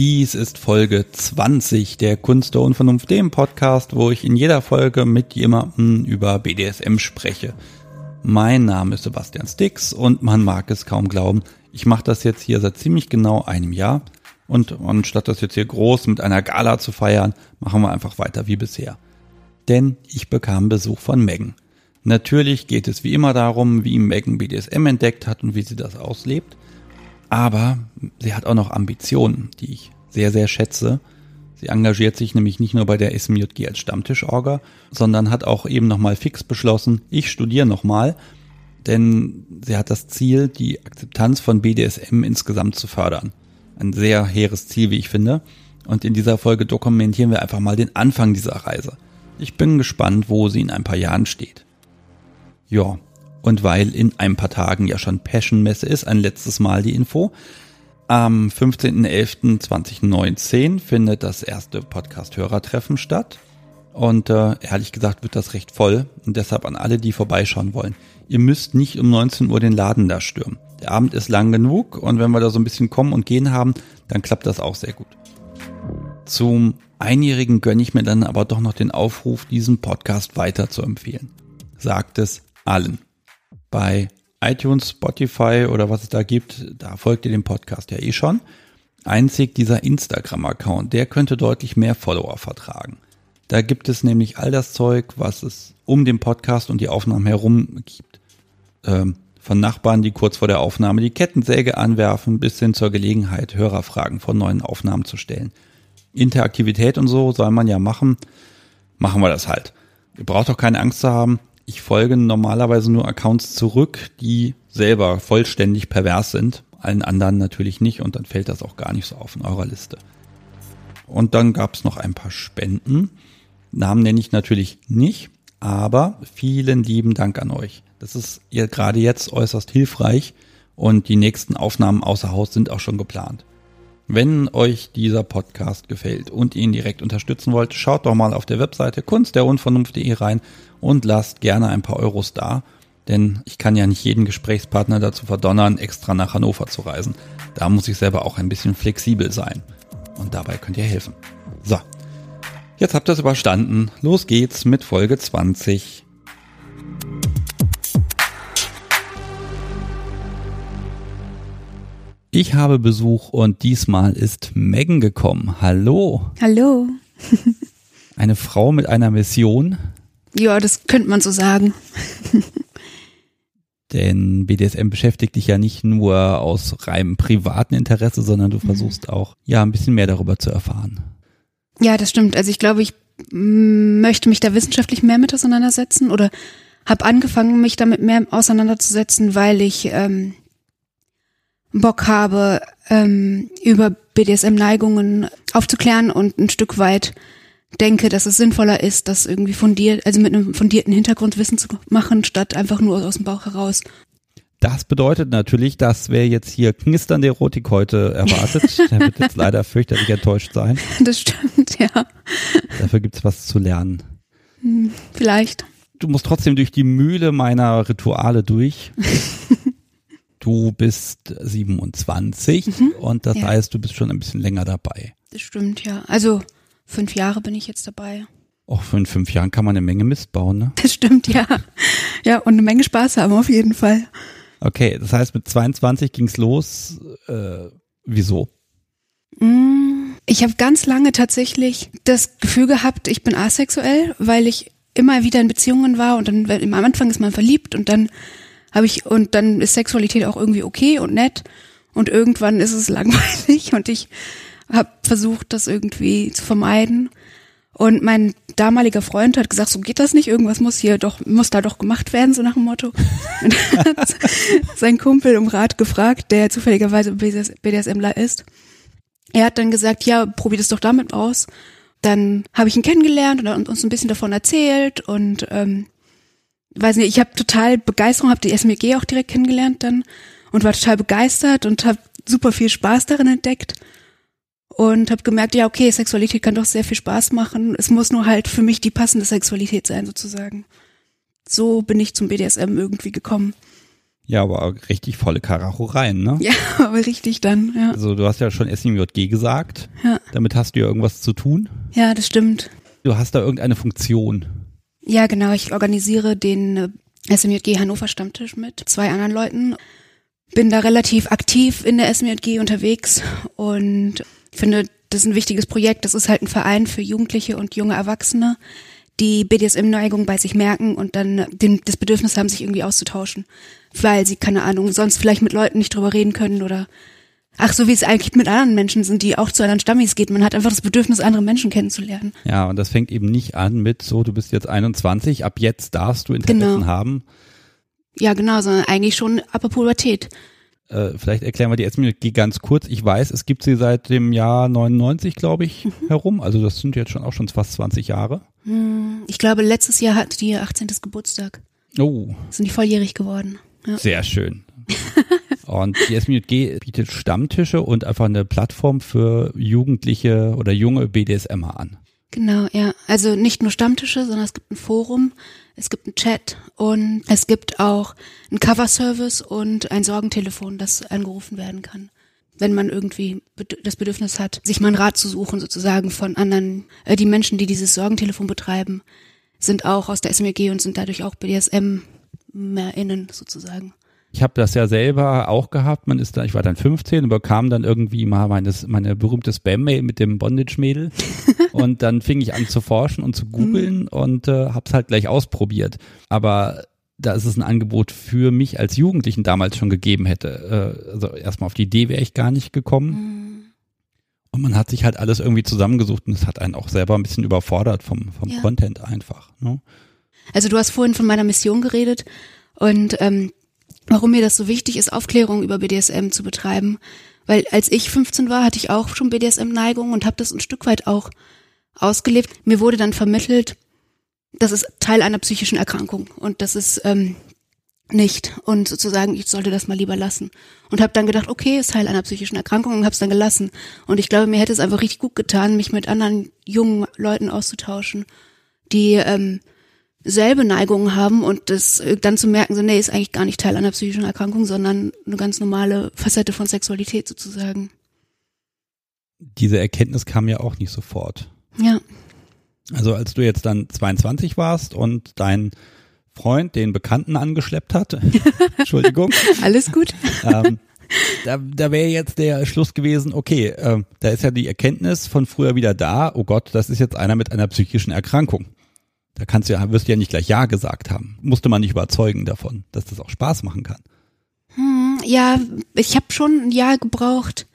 Dies ist Folge 20 der Kunst der Unvernunft, dem Podcast, wo ich in jeder Folge mit jemandem über BDSM spreche. Mein Name ist Sebastian Stix und man mag es kaum glauben, ich mache das jetzt hier seit ziemlich genau einem Jahr und anstatt das jetzt hier groß mit einer Gala zu feiern, machen wir einfach weiter wie bisher. Denn ich bekam Besuch von Megan. Natürlich geht es wie immer darum, wie Megan BDSM entdeckt hat und wie sie das auslebt. Aber sie hat auch noch Ambitionen, die ich sehr, sehr schätze. Sie engagiert sich nämlich nicht nur bei der SMJG als Stammtischorga, sondern hat auch eben nochmal fix beschlossen, ich studiere nochmal, denn sie hat das Ziel, die Akzeptanz von BDSM insgesamt zu fördern. Ein sehr hehres Ziel, wie ich finde. Und in dieser Folge dokumentieren wir einfach mal den Anfang dieser Reise. Ich bin gespannt, wo sie in ein paar Jahren steht. Ja, und weil in ein paar Tagen ja schon Passion-Messe ist, ein letztes Mal die Info. Am 15.11.2019 findet das erste Podcast-Hörertreffen statt. Und äh, ehrlich gesagt wird das recht voll. Und deshalb an alle, die vorbeischauen wollen. Ihr müsst nicht um 19 Uhr den Laden da stürmen. Der Abend ist lang genug und wenn wir da so ein bisschen kommen und gehen haben, dann klappt das auch sehr gut. Zum Einjährigen gönne ich mir dann aber doch noch den Aufruf, diesen Podcast weiter zu empfehlen. Sagt es allen bei iTunes, Spotify oder was es da gibt, da folgt ihr dem Podcast ja eh schon. Einzig dieser Instagram-Account, der könnte deutlich mehr Follower vertragen. Da gibt es nämlich all das Zeug, was es um den Podcast und die Aufnahmen herum gibt. Ähm, von Nachbarn, die kurz vor der Aufnahme die Kettensäge anwerfen, bis hin zur Gelegenheit, Hörerfragen von neuen Aufnahmen zu stellen. Interaktivität und so soll man ja machen. Machen wir das halt. Ihr braucht auch keine Angst zu haben ich folge normalerweise nur Accounts zurück, die selber vollständig pervers sind. Allen anderen natürlich nicht und dann fällt das auch gar nicht so auf in eurer Liste. Und dann gab es noch ein paar Spenden. Namen nenne ich natürlich nicht, aber vielen lieben Dank an euch. Das ist ihr gerade jetzt äußerst hilfreich und die nächsten Aufnahmen außer Haus sind auch schon geplant. Wenn euch dieser Podcast gefällt und ihn direkt unterstützen wollt, schaut doch mal auf der Webseite kunstderunvernunft.de rein und lasst gerne ein paar Euros da, denn ich kann ja nicht jeden Gesprächspartner dazu verdonnern, extra nach Hannover zu reisen. Da muss ich selber auch ein bisschen flexibel sein. Und dabei könnt ihr helfen. So, jetzt habt ihr es überstanden. Los geht's mit Folge 20. Ich habe Besuch und diesmal ist Megan gekommen. Hallo. Hallo. Eine Frau mit einer Mission. Ja, das könnte man so sagen. Denn BDSM beschäftigt dich ja nicht nur aus reinem privaten Interesse, sondern du mhm. versuchst mhm. auch, ja, ein bisschen mehr darüber zu erfahren. Ja, das stimmt. Also ich glaube, ich möchte mich da wissenschaftlich mehr mit auseinandersetzen oder habe angefangen, mich damit mehr auseinanderzusetzen, weil ich ähm, Bock habe, ähm, über BDSM-Neigungen aufzuklären und ein Stück weit denke, dass es sinnvoller ist, das irgendwie fundiert, also mit einem fundierten Hintergrundwissen zu machen, statt einfach nur aus dem Bauch heraus. Das bedeutet natürlich, dass wer jetzt hier knisternde Erotik heute erwartet, der wird jetzt leider fürchterlich enttäuscht sein. Das stimmt, ja. Dafür gibt's was zu lernen. Hm, vielleicht. Du musst trotzdem durch die Mühle meiner Rituale durch. Du bist 27 mhm, und das ja. heißt, du bist schon ein bisschen länger dabei. Das stimmt, ja. Also fünf Jahre bin ich jetzt dabei. Auch in fünf Jahren kann man eine Menge Mist bauen, ne? Das stimmt, ja. Ja, und eine Menge Spaß haben auf jeden Fall. Okay, das heißt, mit 22 ging's los. Äh, wieso? Mm, ich habe ganz lange tatsächlich das Gefühl gehabt, ich bin asexuell, weil ich immer wieder in Beziehungen war und dann am Anfang ist man verliebt und dann habe ich und dann ist Sexualität auch irgendwie okay und nett und irgendwann ist es langweilig und ich habe versucht, das irgendwie zu vermeiden. Und mein damaliger Freund hat gesagt, so geht das nicht, irgendwas muss hier doch, muss da doch gemacht werden, so nach dem Motto. Und hat sein Kumpel um Rat gefragt, der zufälligerweise BDSMler ist. Er hat dann gesagt, ja, probier das doch damit aus. Dann habe ich ihn kennengelernt und uns ein bisschen davon erzählt und ähm, weiß nicht, ich habe total Begeisterung, habe die SMG auch direkt kennengelernt dann und war total begeistert und habe super viel Spaß darin entdeckt und habe gemerkt, ja, okay, Sexualität kann doch sehr viel Spaß machen. Es muss nur halt für mich die passende Sexualität sein sozusagen. So bin ich zum BDSM irgendwie gekommen. Ja, aber richtig volle Karachoreien, ne? Ja, aber richtig dann, ja. Also du hast ja schon SMJG gesagt. Ja. Damit hast du ja irgendwas zu tun. Ja, das stimmt. Du hast da irgendeine Funktion. Ja, genau. Ich organisiere den äh, SMJG Hannover Stammtisch mit zwei anderen Leuten. Bin da relativ aktiv in der SMJG unterwegs und finde, das ist ein wichtiges Projekt. Das ist halt ein Verein für Jugendliche und junge Erwachsene, die BDSM-Neigung bei sich merken und dann den, das Bedürfnis haben, sich irgendwie auszutauschen. Weil sie, keine Ahnung, sonst vielleicht mit Leuten nicht drüber reden können oder Ach, so wie es eigentlich mit anderen Menschen sind, die auch zu anderen Stammis geht. Man hat einfach das Bedürfnis, andere Menschen kennenzulernen. Ja, und das fängt eben nicht an mit so, du bist jetzt 21, ab jetzt darfst du Interessen Genau. haben. Ja, genau, sondern eigentlich schon ab der Pubertät. Äh, vielleicht erklären wir die SMJG ganz kurz. Ich weiß, es gibt sie seit dem Jahr 99, glaube ich, Mhm. herum. Also das sind jetzt schon auch schon fast 20 Jahre. Hm, Ich glaube, letztes Jahr hat die ihr 18. Geburtstag. Oh, Sind die volljährig geworden. Ja. sehr schön. Und die SMJG bietet Stammtische und einfach eine Plattform für Jugendliche oder junge BDSMer an. Genau, ja. Also nicht nur Stammtische, sondern es gibt ein Forum, es gibt einen Chat und es gibt auch einen Cover-Service und ein Sorgentelefon, das angerufen werden kann. Wenn man irgendwie das Bedürfnis hat, sich mal einen Rat zu suchen, sozusagen von anderen, äh, die Menschen, die dieses Sorgentelefon betreiben, sind auch aus der SMEG und sind dadurch auch BDSM-MerInnen sozusagen. Ich habe das ja selber auch gehabt. Man ist da, ich war dann 15 und bekam dann irgendwie mal meines, meine berühmte Spam-Mail mit dem Bondage-Mädel. und dann fing ich an zu forschen und zu googeln und äh, hab's halt gleich ausprobiert. Aber da ist es ein Angebot für mich als Jugendlichen damals schon gegeben hätte. Äh, also erstmal auf die Idee wäre ich gar nicht gekommen. Und man hat sich halt alles irgendwie zusammengesucht und es hat einen auch selber ein bisschen überfordert vom, vom Ja. Content einfach. Ne? Also du hast vorhin von meiner Mission geredet und ähm, warum mir das so wichtig ist, Aufklärung über BDSM zu betreiben. Weil als ich 15 war, hatte ich auch schon BDSM-Neigung und habe das ein Stück weit auch ausgelebt. Mir wurde dann vermittelt, das ist Teil einer psychischen Erkrankung und das ist ähm, nicht. Und sozusagen, ich sollte das mal lieber lassen. Und habe dann gedacht, okay, ist Teil einer psychischen Erkrankung und habe es dann gelassen. Und ich glaube, mir hätte es einfach richtig gut getan, mich mit anderen jungen Leuten auszutauschen, die ähm, selbe Neigungen haben und das äh, dann zu merken, so nee, ist eigentlich gar nicht Teil einer psychischen Erkrankung, sondern eine ganz normale Facette von Sexualität sozusagen. Diese Erkenntnis kam ja auch nicht sofort. Ja, Also als du jetzt dann 22 warst und dein Freund den Bekannten angeschleppt hat, Entschuldigung, alles gut. ähm, da, da wäre jetzt der Schluss gewesen, okay, ähm, da ist ja die Erkenntnis von früher wieder da, oh Gott, das ist jetzt einer mit einer psychischen Erkrankung. Da kannst du ja, wirst du ja nicht gleich Ja gesagt haben. Musste man nicht überzeugen davon, dass das auch Spaß machen kann. Hm, ja, ich habe schon ein Jahr gebraucht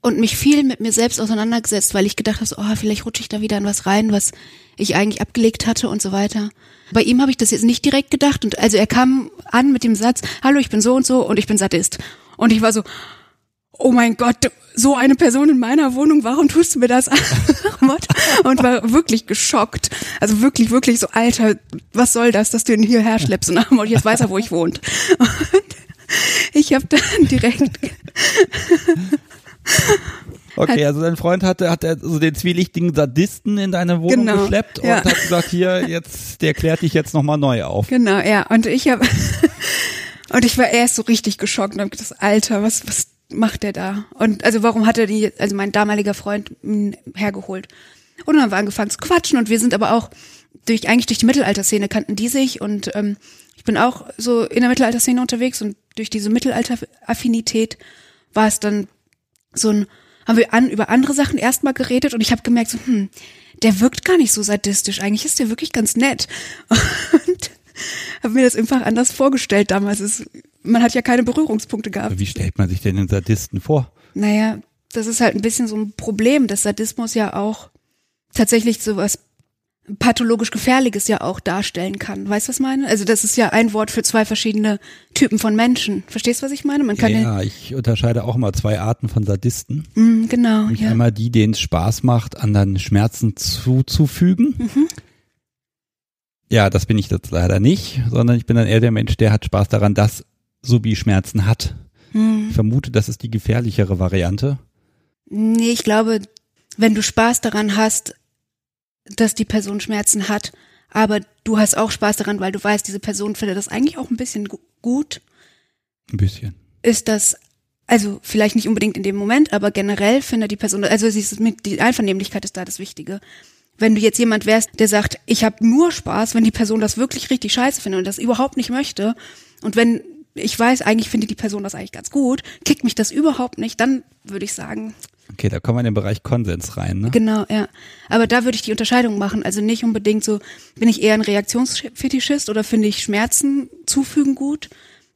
und mich viel mit mir selbst auseinandergesetzt, weil ich gedacht habe, so, oh, vielleicht rutsche ich da wieder in was rein, was ich eigentlich abgelegt hatte und so weiter. Bei ihm habe ich das jetzt nicht direkt gedacht und also er kam an mit dem Satz, hallo, ich bin so und so und ich bin Sadist. Und ich war so, oh mein Gott, so eine Person in meiner Wohnung, warum tust du mir das an? und war wirklich geschockt. Also wirklich, wirklich so, Alter, was soll das, dass du ihn hierher schleppst und und jetzt weiß er, wo ich wohnt. Und ich habe dann direkt, Okay, also dein Freund hatte, hat er so den zwielichtigen Sadisten in deine Wohnung Genau, geschleppt und ja. hat gesagt, hier, jetzt, der klärt dich jetzt nochmal neu auf. genau, ja, und ich habe, und ich war erst so richtig geschockt und habe gedacht, Alter, was, was macht der da? Und also warum hat er die, also mein damaliger Freund ihn hergeholt? Und dann haben wir angefangen zu quatschen und wir sind aber auch durch, eigentlich durch die Mittelalterszene kannten die sich und ähm, ich bin auch so in der Mittelalterszene unterwegs und durch diese Mittelalteraffinität war es dann so ein, haben wir an, über andere Sachen erstmal geredet und ich habe gemerkt, so, hm, der wirkt gar nicht so sadistisch. Eigentlich ist der wirklich ganz nett. Und habe mir das einfach anders vorgestellt damals. Es, man hat ja keine Berührungspunkte gehabt. Wie stellt man sich denn den Sadisten vor? Naja, das ist halt ein bisschen so ein Problem, dass Sadismus ja auch tatsächlich sowas pathologisch Gefährliches ja auch darstellen kann. Weißt du, was ich meine? Also das ist ja ein Wort für zwei verschiedene Typen von Menschen. Verstehst du, was ich meine? Man kann ja, ich unterscheide auch mal zwei Arten von Sadisten. Mm, genau, Nämlich ja. einmal die, denen es Spaß macht, anderen Schmerzen zuzufügen. Mhm. Ja, das bin ich jetzt leider nicht, sondern ich bin dann eher der Mensch, der hat Spaß daran, dass Subi Schmerzen hat. Hm. Ich vermute, das ist die gefährlichere Variante. Nee, ich glaube, wenn du Spaß daran hast, dass die Person Schmerzen hat, aber du hast auch Spaß daran, weil du weißt, diese Person findet das eigentlich auch ein bisschen gu- gut, Ein bisschen. ist das, also vielleicht nicht unbedingt in dem Moment, aber generell findet die Person, also sie ist mit, die Einvernehmlichkeit ist da das Wichtige. Wenn du jetzt jemand wärst, der sagt, ich habe nur Spaß, wenn die Person das wirklich richtig scheiße findet und das überhaupt nicht möchte und wenn ich weiß, eigentlich findet die Person das eigentlich ganz gut, kickt mich das überhaupt nicht, dann würde ich sagen, Okay, da kommen wir in den Bereich Konsens rein, ne? Genau, ja. Aber da würde ich die Unterscheidung machen. Also nicht unbedingt so, bin ich eher ein Reaktionsfetischist oder finde ich Schmerzen zufügen gut?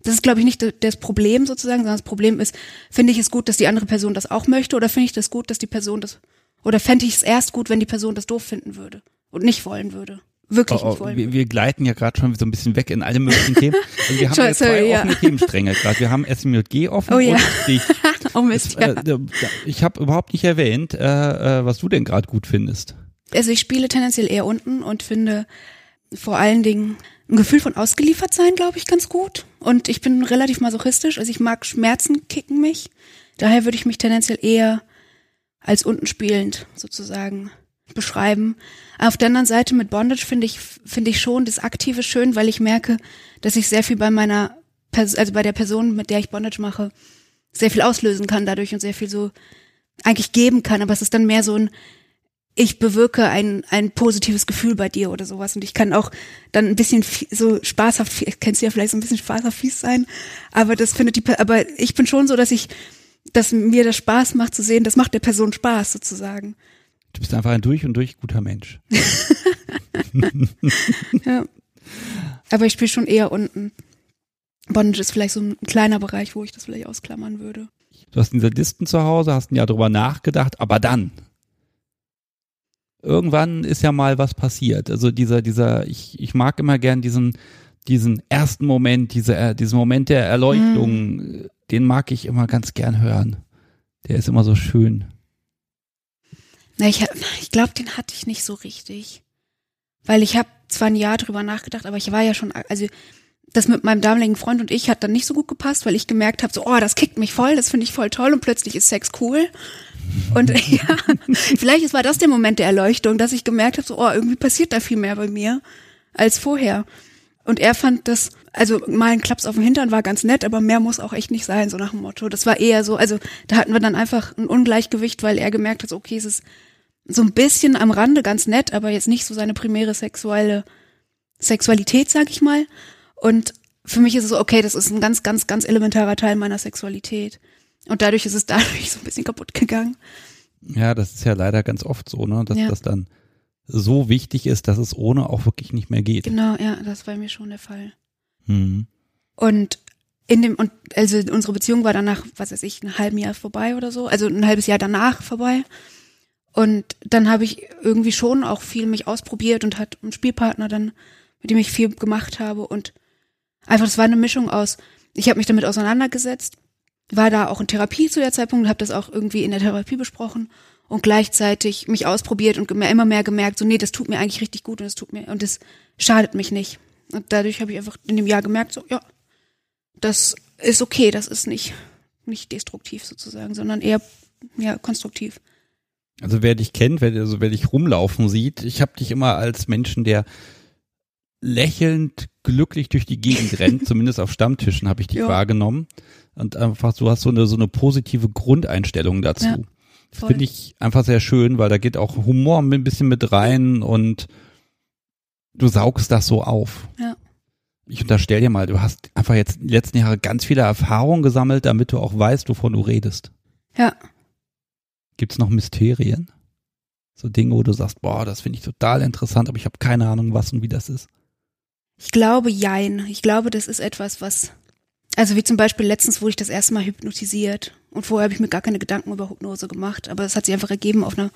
Das ist, glaube ich, nicht das Problem sozusagen, sondern das Problem ist, finde ich es gut, dass die andere Person das auch möchte oder finde ich das gut, dass die Person das, oder fände ich es erst gut, wenn die Person das doof finden würde und nicht wollen würde? Wirklich Oh, nicht oh, wollen. wir, wir gleiten ja gerade schon so ein bisschen weg in alle möglichen Themen. Also wir haben jetzt zwei sorry, ja. offene Themenstränge gerade. Wir haben SMJG offen Oh ja. und dich. oh Mist, ja. Äh, ich habe überhaupt nicht erwähnt, äh, äh, was du denn gerade gut findest. Also ich spiele tendenziell eher unten und finde vor allen Dingen ein Gefühl von ausgeliefert sein, glaube ich, ganz gut. Und ich bin relativ masochistisch, also ich mag Schmerzen kicken mich. Daher würde ich mich tendenziell eher als unten spielend sozusagen beschreiben. Auf der anderen Seite mit Bondage finde ich finde ich schon das Aktive schön, weil ich merke, dass ich sehr viel bei meiner Pers also bei der Person, mit der ich Bondage mache, sehr viel auslösen kann dadurch und sehr viel so eigentlich geben kann. Aber es ist dann mehr so ein ich bewirke ein, ein positives Gefühl bei dir oder sowas. Und ich kann auch dann ein bisschen so spaßhaft, kennst du ja vielleicht so ein bisschen spaßhaft fies sein, aber das findet die, aber ich bin schon so, dass ich, dass mir das Spaß macht zu sehen, das macht der Person Spaß sozusagen. Du bist einfach ein durch und durch guter Mensch. Ja. Aber ich spiele schon eher unten. Bondage ist vielleicht so ein kleiner Bereich, wo ich das vielleicht ausklammern würde. Du hast diese Listen zu Hause, hast ein Jahr drüber nachgedacht, aber dann. Irgendwann ist ja mal was passiert. Also dieser, dieser, ich, ich mag immer gern diesen, diesen ersten Moment, diese, äh, diesen Moment der Erleuchtung, den mag ich immer ganz gern hören. Der ist immer so schön. Na, ich, ich glaube, den hatte ich nicht so richtig. Weil ich habe zwar ein Jahr drüber nachgedacht, aber ich war ja schon, also das mit meinem damaligen Freund und ich hat dann nicht so gut gepasst, weil ich gemerkt habe, so, oh, das kickt mich voll, das finde ich voll toll und plötzlich ist Sex cool. Und ja, vielleicht war das der Moment der Erleuchtung, dass ich gemerkt habe, so, oh, irgendwie passiert da viel mehr bei mir als vorher. Und er fand das, also mal ein Klaps auf den Hintern war ganz nett, aber mehr muss auch echt nicht sein, so nach dem Motto. Das war eher so, also da hatten wir dann einfach ein Ungleichgewicht, weil er gemerkt hat, so, okay, es ist so ein bisschen am Rande ganz nett, aber jetzt nicht so seine primäre sexuelle Sexualität, sag ich mal. Und für mich ist es so, okay, das ist ein ganz, ganz, ganz elementarer Teil meiner Sexualität. Und dadurch ist es dadurch so ein bisschen kaputt gegangen. Ja, das ist ja leider ganz oft so, ne, dass Ja. das dann so wichtig ist, dass es ohne auch wirklich nicht mehr geht. Genau, ja, das war mir schon der Fall. Hm. Und in dem, und also unsere Beziehung war danach, was weiß ich, ein halbes Jahr vorbei oder so, also ein halbes Jahr danach vorbei. Und dann habe ich irgendwie schon auch viel mich ausprobiert und hat einen Spielpartner dann, mit dem ich viel gemacht habe. Und einfach, das war eine Mischung aus, ich habe mich damit auseinandergesetzt, war da auch in Therapie zu der Zeitpunkt, habe das auch irgendwie in der Therapie besprochen und gleichzeitig mich ausprobiert und immer mehr gemerkt, so nee, das tut mir eigentlich richtig gut und es tut mir und es schadet mich nicht. Und dadurch habe ich einfach in dem Jahr gemerkt, so ja, das ist okay, das ist nicht nicht destruktiv sozusagen, sondern eher ja konstruktiv. Also wer dich kennt, wer, also wer dich rumlaufen sieht, ich habe dich immer als Menschen, der lächelnd glücklich durch die Gegend rennt, zumindest auf Stammtischen habe ich dich Ja. wahrgenommen. Und einfach, du hast so eine, so eine positive Grundeinstellung dazu. Ja, das finde ich einfach sehr schön, weil da geht auch Humor ein bisschen mit rein und du saugst das so auf. Ja. Ich unterstell dir mal, du hast einfach jetzt die letzten Jahre ganz viele Erfahrungen gesammelt, damit du auch weißt, wovon du redest. Ja, Gibt es noch Mysterien? So Dinge, wo du sagst, boah, das finde ich total interessant, aber ich habe keine Ahnung, was und wie das ist. ich glaube jein. Ich glaube, das ist etwas, was also wie zum Beispiel letztens wurde ich das erste Mal hypnotisiert und vorher habe ich mir gar keine Gedanken über Hypnose gemacht, aber es hat sich einfach ergeben auf einer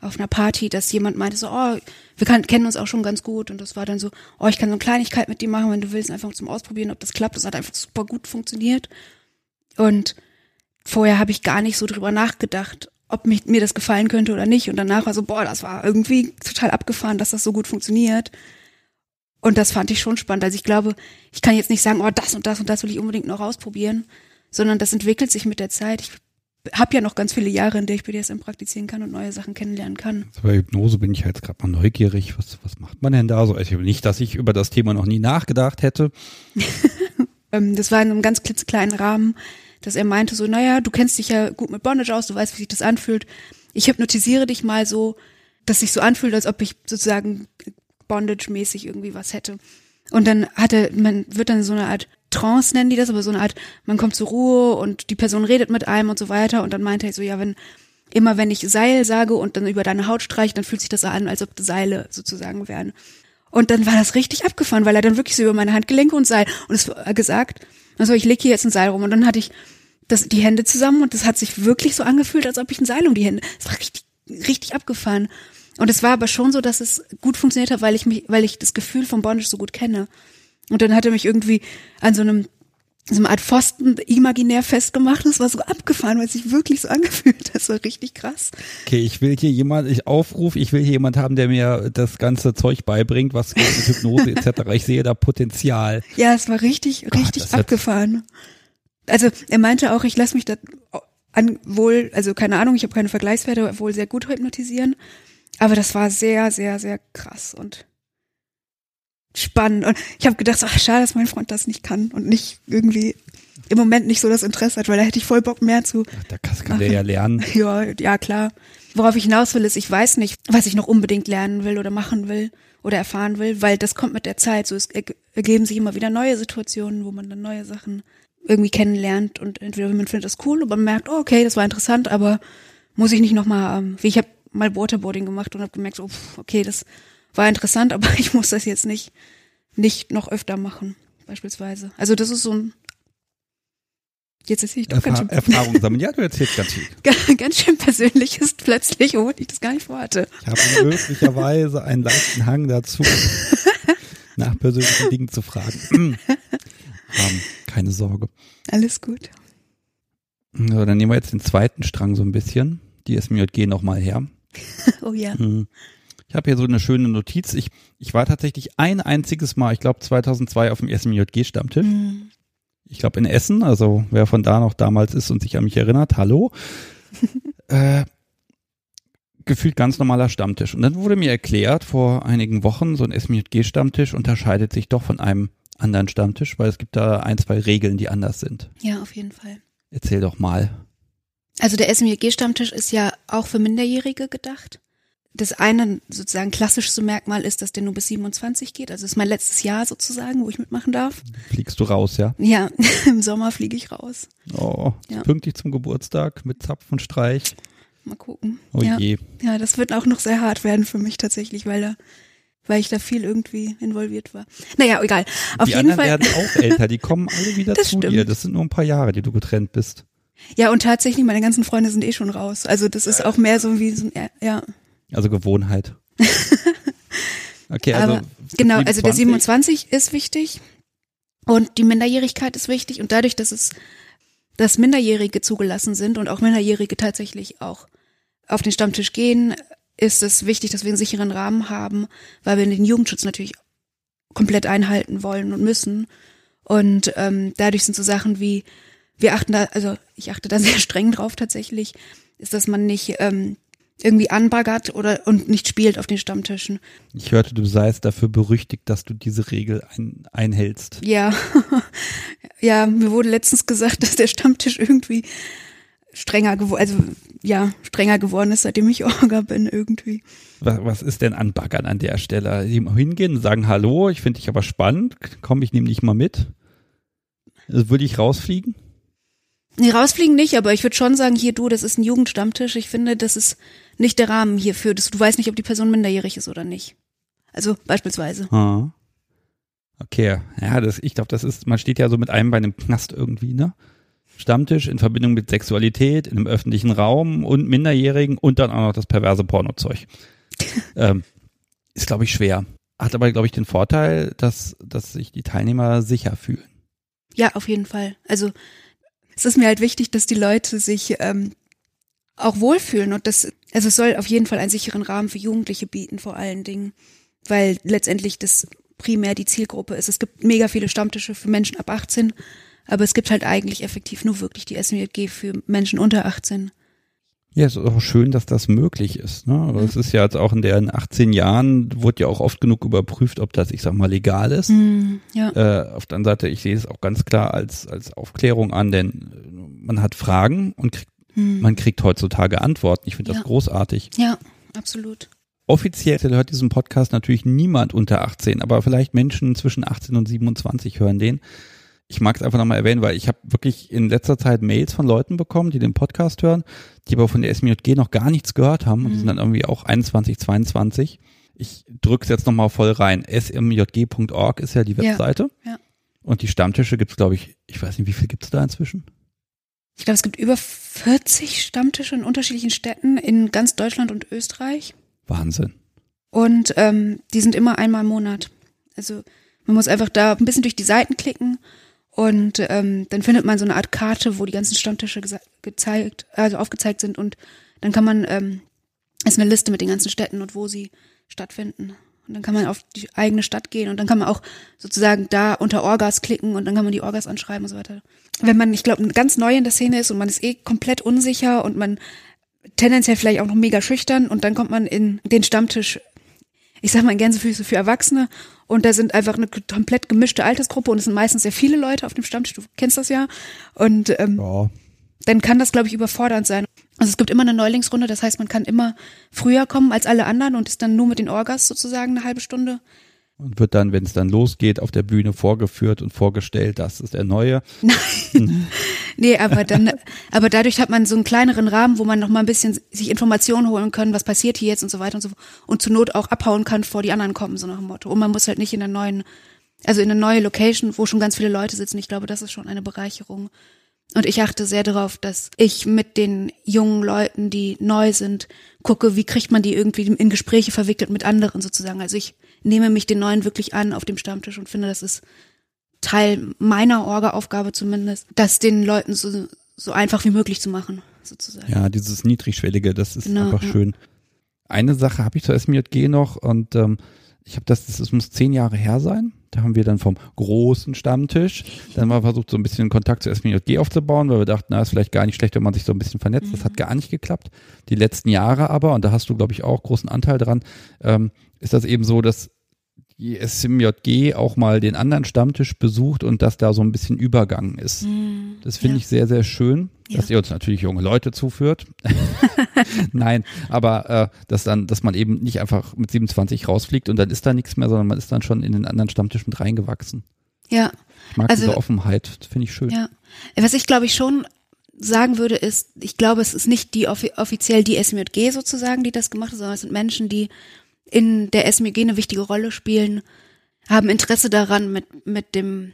auf einer Party, dass jemand meinte so, oh, wir kann, kennen uns auch schon ganz gut und das war dann so, oh, ich kann so eine Kleinigkeit mit dir machen, wenn du willst, einfach zum Ausprobieren, ob das klappt. Das hat einfach super gut funktioniert und vorher habe ich gar nicht so drüber nachgedacht, ob mich, mir das gefallen könnte oder nicht. Und danach war so, boah, das war irgendwie total abgefahren, dass das so gut funktioniert. Und das fand ich schon spannend. Also ich glaube, ich kann jetzt nicht sagen, oh, das und das und das will ich unbedingt noch ausprobieren, sondern das entwickelt sich mit der Zeit. Ich habe ja noch ganz viele Jahre, in der ich BDSM praktizieren kann und neue Sachen kennenlernen kann. Also bei Hypnose bin ich jetzt gerade mal neugierig. Was, was macht man denn da so? Also nicht, dass ich über das Thema noch nie nachgedacht hätte. ähm, das war in einem ganz klitzekleinen Rahmen, dass er meinte so, naja, du kennst dich ja gut mit Bondage aus, du weißt, wie sich das anfühlt. Ich hypnotisiere dich mal so, dass sich so anfühlt, als ob ich sozusagen Bondage-mäßig irgendwie was hätte. Und dann hatte, man wird dann so eine Art Trance nennen die das, aber so eine Art, man kommt zur Ruhe und die Person redet mit einem und so weiter. Und dann meinte er so, ja, wenn, immer wenn ich Seil sage und dann über deine Haut streiche, dann fühlt sich das an, als ob Seile sozusagen wären. Und dann war das richtig abgefahren, weil er dann wirklich so über meine Handgelenke und Seil und es war gesagt, also ich lege hier jetzt ein Seil rum und dann hatte ich das, die Hände zusammen und das hat sich wirklich so angefühlt, als ob ich ein Seil um die Hände. Es war richtig, richtig abgefahren. Und es war aber schon so, dass es gut funktioniert hat, weil ich mich, weil ich das Gefühl von Bondage so gut kenne. Und dann hat er mich irgendwie an so einem so eine Art Pfosten imaginär festgemacht. Das war so abgefahren, weil es sich wirklich so angefühlt hat. Das war richtig krass. Okay, ich will hier jemand, ich aufrufe, ich will hier jemand haben, der mir das ganze Zeug beibringt, was Hypnose etc. Ich sehe da Potenzial. Ja, es war richtig, Gott, richtig abgefahren. Also er meinte auch, ich lasse mich da an, wohl, also keine Ahnung, ich habe keine Vergleichswerte, wohl sehr gut hypnotisieren. Aber das war sehr, sehr, sehr krass und spannend. Und ich habe gedacht, ach schade, dass mein Freund das nicht kann und nicht irgendwie im Moment nicht so das Interesse hat, weil da hätte ich voll Bock mehr zu. Ach, da kann, kann der ja lernen. Ja, ja, klar. Worauf ich hinaus will, ist, ich weiß nicht, was ich noch unbedingt lernen will oder machen will oder erfahren will, weil das kommt mit der Zeit. So, es ergeben sich immer wieder neue Situationen, wo man dann neue Sachen irgendwie kennenlernt und entweder man findet das cool oder man merkt, oh, okay, das war interessant, aber muss ich nicht nochmal, ähm, wie ich habe mal Waterboarding gemacht und habe gemerkt, so, okay, das war interessant, aber ich muss das jetzt nicht, nicht noch öfter machen, beispielsweise. Also das ist so ein Jetzt erzähle ich doch Erfahr ganz schön. Erfahrung sammeln. Ja, du erzählst ganz viel. ganz schön persönliches plötzlich, obwohl ich das gar nicht vorhatte. Ich habe möglicherweise einen leichten Hang dazu, nach persönlichen Dingen zu fragen. Um, keine Sorge. Alles gut. So, dann nehmen wir jetzt den zweiten Strang so ein bisschen. Die SMJG nochmal her. oh ja. Hm. Ich habe hier so eine schöne Notiz. Ich, ich war tatsächlich ein einziges Mal, ich glaube 2002 auf dem SMJG-Stammtisch. Mhm. Ich glaube in Essen, also wer von da noch damals ist und sich an mich erinnert, hallo. äh, gefühlt ganz normaler Stammtisch. Und dann wurde mir erklärt vor einigen Wochen, so ein SMJG-Stammtisch unterscheidet sich doch von einem anderen Stammtisch, weil es gibt da ein, zwei Regeln, die anders sind. Ja, auf jeden Fall. Erzähl doch mal. Also der SMJG-Stammtisch ist ja auch für Minderjährige gedacht das eine sozusagen klassischste Merkmal ist, dass der nur bis 27 geht. Also das ist mein letztes Jahr sozusagen, wo ich mitmachen darf. Fliegst du raus, ja? Ja, im Sommer fliege ich raus. Oh, ja. pünktlich zum Geburtstag mit Zapf und Streich. Mal gucken. Oh ja. je. Ja, das wird auch noch sehr hart werden für mich tatsächlich, weil da weil ich da viel irgendwie involviert war. Naja, egal. Auf die jeden anderen Fall. werden auch älter, die kommen alle wieder Das zu stimmt. dir. Das sind nur ein paar Jahre, die du getrennt bist. Ja, und tatsächlich, meine ganzen Freunde sind eh schon raus. Also das ist auch mehr so wie so ein, ja. Also Gewohnheit. Okay, also Aber genau, also der 27. 27 ist wichtig und die Minderjährigkeit ist wichtig und dadurch, dass es, dass Minderjährige zugelassen sind und auch Minderjährige tatsächlich auch auf den Stammtisch gehen, ist es wichtig, dass wir einen sicheren Rahmen haben, weil wir den Jugendschutz natürlich komplett einhalten wollen und müssen. Und ähm, dadurch sind so Sachen wie, wir achten da, also ich achte da sehr streng drauf tatsächlich, ist, dass man nicht ähm, irgendwie anbaggert oder und nicht spielt auf den Stammtischen. Ich hörte, du seist dafür berüchtigt, dass du diese Regel ein, einhältst. Ja, ja, mir wurde letztens gesagt, dass der Stammtisch irgendwie strenger geworden, also ja, strenger geworden ist, seitdem ich Orga bin irgendwie. Was, was ist denn anbaggern an der Stelle? Hingehen und sagen, hallo, ich finde dich aber spannend, komm, ich nehme dich mal mit. Also würde ich rausfliegen? Nee, rausfliegen nicht, aber ich würde schon sagen, hier du, das ist ein Jugendstammtisch. Ich finde, das ist nicht der Rahmen hierfür. Das, du weißt nicht, ob die Person minderjährig ist oder nicht. Also beispielsweise. Ah. Okay, ja, das, ich glaube, das ist, man steht ja so mit einem bei einem Knast irgendwie, ne? Stammtisch in Verbindung mit Sexualität in einem öffentlichen Raum und Minderjährigen und dann auch noch das perverse Pornozeug. ähm, ist, glaube ich, schwer. Hat aber, glaube ich, den Vorteil, dass, dass sich die Teilnehmer sicher fühlen. Ja, auf jeden Fall. Also es ist mir halt wichtig, dass die Leute sich ähm, auch wohlfühlen und das, also es soll auf jeden Fall einen sicheren Rahmen für Jugendliche bieten, vor allen Dingen, weil letztendlich das primär die Zielgruppe ist. Es gibt mega viele Stammtische für Menschen ab 18, aber es gibt halt eigentlich effektiv nur wirklich die SMJG für Menschen unter 18. Ja, es ist auch schön, dass das möglich ist. Ne? Aber es ist ja jetzt auch in den 18 Jahren, wurde ja auch oft genug überprüft, ob das, ich sag mal, legal ist. Mhm, ja. Äh, auf der anderen Seite, ich sehe es auch ganz klar als, als Aufklärung an, denn man hat Fragen und kriegt, Mhm. man kriegt heutzutage Antworten. Ich finde das Ja. großartig. ja, absolut. Offiziell hört diesen Podcast natürlich niemand unter 18, aber vielleicht Menschen zwischen 18 und 27 hören den. Ich mag es einfach nochmal erwähnen, weil ich habe wirklich in letzter Zeit Mails von Leuten bekommen, die den Podcast hören, die aber von der SMJG noch gar nichts gehört haben und die sind dann irgendwie auch 21, 22. Ich drücke es jetzt nochmal voll rein. smjg.org ist ja die Ja, Webseite. ja. Und die Stammtische gibt's glaube ich, ich weiß nicht, wie viel gibt's da inzwischen? Ich glaube, es gibt über 40 Stammtische in unterschiedlichen Städten in ganz Deutschland und Österreich. Wahnsinn. Und ähm, die sind immer einmal im Monat. Also man muss einfach da ein bisschen durch die Seiten klicken und ähm, dann findet man so eine Art Karte, wo die ganzen Stammtische gezeigt, also aufgezeigt sind und dann kann man, ähm, ist eine Liste mit den ganzen Städten und wo sie stattfinden. Und dann kann man auf die eigene Stadt gehen und dann kann man auch sozusagen da unter Orgas klicken und dann kann man die Orgas anschreiben und so weiter. Wenn man, ich glaube, ganz neu in der Szene ist und man ist eh komplett unsicher und man tendenziell vielleicht auch noch mega schüchtern und dann kommt man in den Stammtisch, ich sag mal in Gänsefüße für Erwachsene und da sind einfach eine komplett gemischte Altersgruppe und es sind meistens sehr viele Leute auf dem Stammtisch, du kennst das ja und ähm, Ja. dann kann das, glaube ich, überfordernd sein. Also es gibt immer eine Neulingsrunde, das heißt, man kann immer früher kommen als alle anderen und ist dann nur mit den Orgas sozusagen eine halbe Stunde. Und wird dann, wenn es dann losgeht, auf der Bühne vorgeführt und vorgestellt, das ist der neue. Nee, aber dann, aber dadurch hat man so einen kleineren Rahmen, wo man noch mal ein bisschen sich Informationen holen kann, was passiert hier jetzt und so weiter und so und zur Not auch abhauen kann, vor die anderen kommen, so nach dem Motto. Und man muss halt nicht in einer neuen, also in eine neue Location, wo schon ganz viele Leute sitzen. Ich glaube, das ist schon eine Bereicherung. Und ich achte sehr darauf, dass ich mit den jungen Leuten, die neu sind, gucke, wie kriegt man die irgendwie in Gespräche verwickelt mit anderen sozusagen. Also ich nehme mich den Neuen wirklich an auf dem Stammtisch und finde, das ist Teil meiner Orga-Aufgabe zumindest, das den Leuten so, so einfach wie möglich zu machen, sozusagen. Ja, dieses Niedrigschwellige, das ist Genau, einfach ja. schön. Eine Sache habe ich zur SMJG noch und ähm, ich habe das, das muss zehn Jahre her sein. Da haben wir dann vom großen Stammtisch dann mal versucht, so ein bisschen Kontakt zur SMJG aufzubauen, weil wir dachten, na, ist vielleicht gar nicht schlecht, wenn man sich so ein bisschen vernetzt. Das Mhm. hat gar nicht geklappt. Die letzten Jahre aber, und da hast du, glaube ich, auch großen Anteil dran, ähm, ist das eben so, dass die SMJG auch mal den anderen Stammtisch besucht und dass da so ein bisschen Übergang ist. Das finde Ja. ich sehr, sehr schön, dass Ja. ihr uns natürlich junge Leute zuführt. Nein, aber äh, dass dann, dass man eben nicht einfach mit 27 rausfliegt und dann ist da nichts mehr, sondern man ist dann schon in den anderen Stammtisch mit reingewachsen. Ja, Ich mag Also- diese Offenheit, das finde ich schön. ja. Was ich glaube ich schon sagen würde, ist, ich glaube, es ist nicht die offi offiziell die SMJG sozusagen, die das gemacht hat, sondern es sind Menschen, die in der SMJG eine wichtige Rolle spielen, haben Interesse daran, mit, mit dem,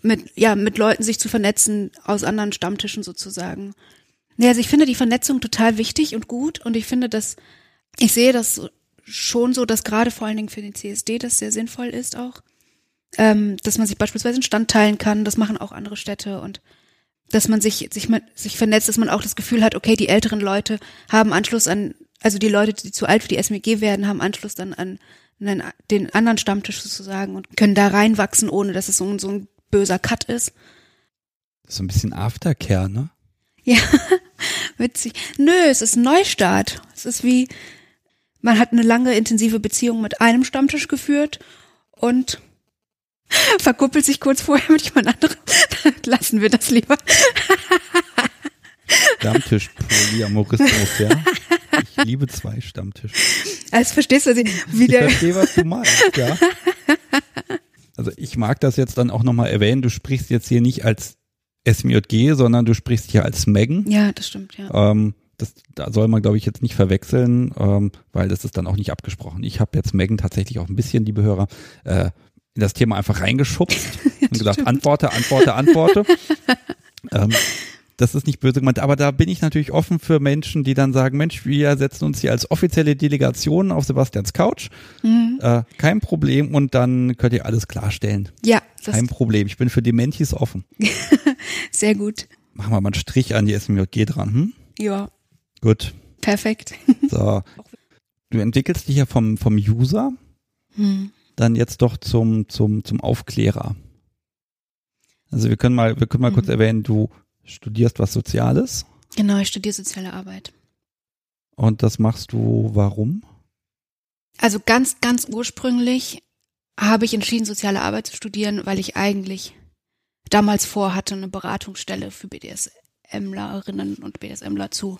mit, ja, mit Leuten sich zu vernetzen aus anderen Stammtischen sozusagen. Ja, also ich finde die Vernetzung total wichtig und gut und ich finde, dass, ich sehe das schon so, dass gerade vor allen Dingen für den CSD das sehr sinnvoll ist auch, ähm, dass man sich beispielsweise einen Stand teilen kann, das machen auch andere Städte und dass man sich, sich, sich vernetzt, dass man auch das Gefühl hat, okay, die älteren Leute haben Anschluss an, also die Leute, die zu alt für die SMG werden, haben Anschluss dann an einen, den anderen Stammtisch sozusagen und können da reinwachsen, ohne dass es so, ein- so ein böser Cut ist. Das ist so ein bisschen Aftercare, ne? Ja, witzig. Nö, es ist ein Neustart. Es ist wie, man hat eine lange, intensive Beziehung mit einem Stammtisch geführt und verkuppelt sich kurz vorher mit jemand anderem. Lassen wir das lieber. Stammtisch Polyamorismus, ja. Ich liebe zwei Stammtische. Also verstehst du, wie Ich der, verstehe, was du meinst, ja. Also ich mag das jetzt dann auch nochmal erwähnen, du sprichst jetzt hier nicht als SMJG, sondern du sprichst hier als Megan. ja, das stimmt, ja. Ähm, das, da soll man, glaube ich, jetzt nicht verwechseln, ähm, weil das ist dann auch nicht abgesprochen. Ich habe jetzt Megan tatsächlich auch ein bisschen, liebe Hörer, äh, in das Thema einfach reingeschubst und gesagt, stimmt. antworte, antworte, antworte. ähm, das ist nicht böse gemeint, aber da bin ich natürlich offen für Menschen, die dann sagen, Mensch, wir setzen uns hier als offizielle Delegation auf Sebastians Couch. Mhm. Äh, kein Problem und dann könnt ihr alles klarstellen. Ja, das Kein Problem. Ich bin für Dementis offen. sehr gut. Machen wir mal einen Strich an die SMJG dran. Hm? Ja, Gut. perfekt. So. Du entwickelst dich ja vom, vom User Hm. dann jetzt doch zum, zum, zum Aufklärer. Also wir können mal, wir können mal Mhm. kurz erwähnen, du studierst was Soziales. Genau, ich studiere soziale Arbeit. Und das machst du warum? Also ganz, ganz ursprünglich habe ich entschieden, soziale Arbeit zu studieren, weil ich eigentlich damals vorhatte, eine Beratungsstelle für BDSMlerinnen und BDSMler zu,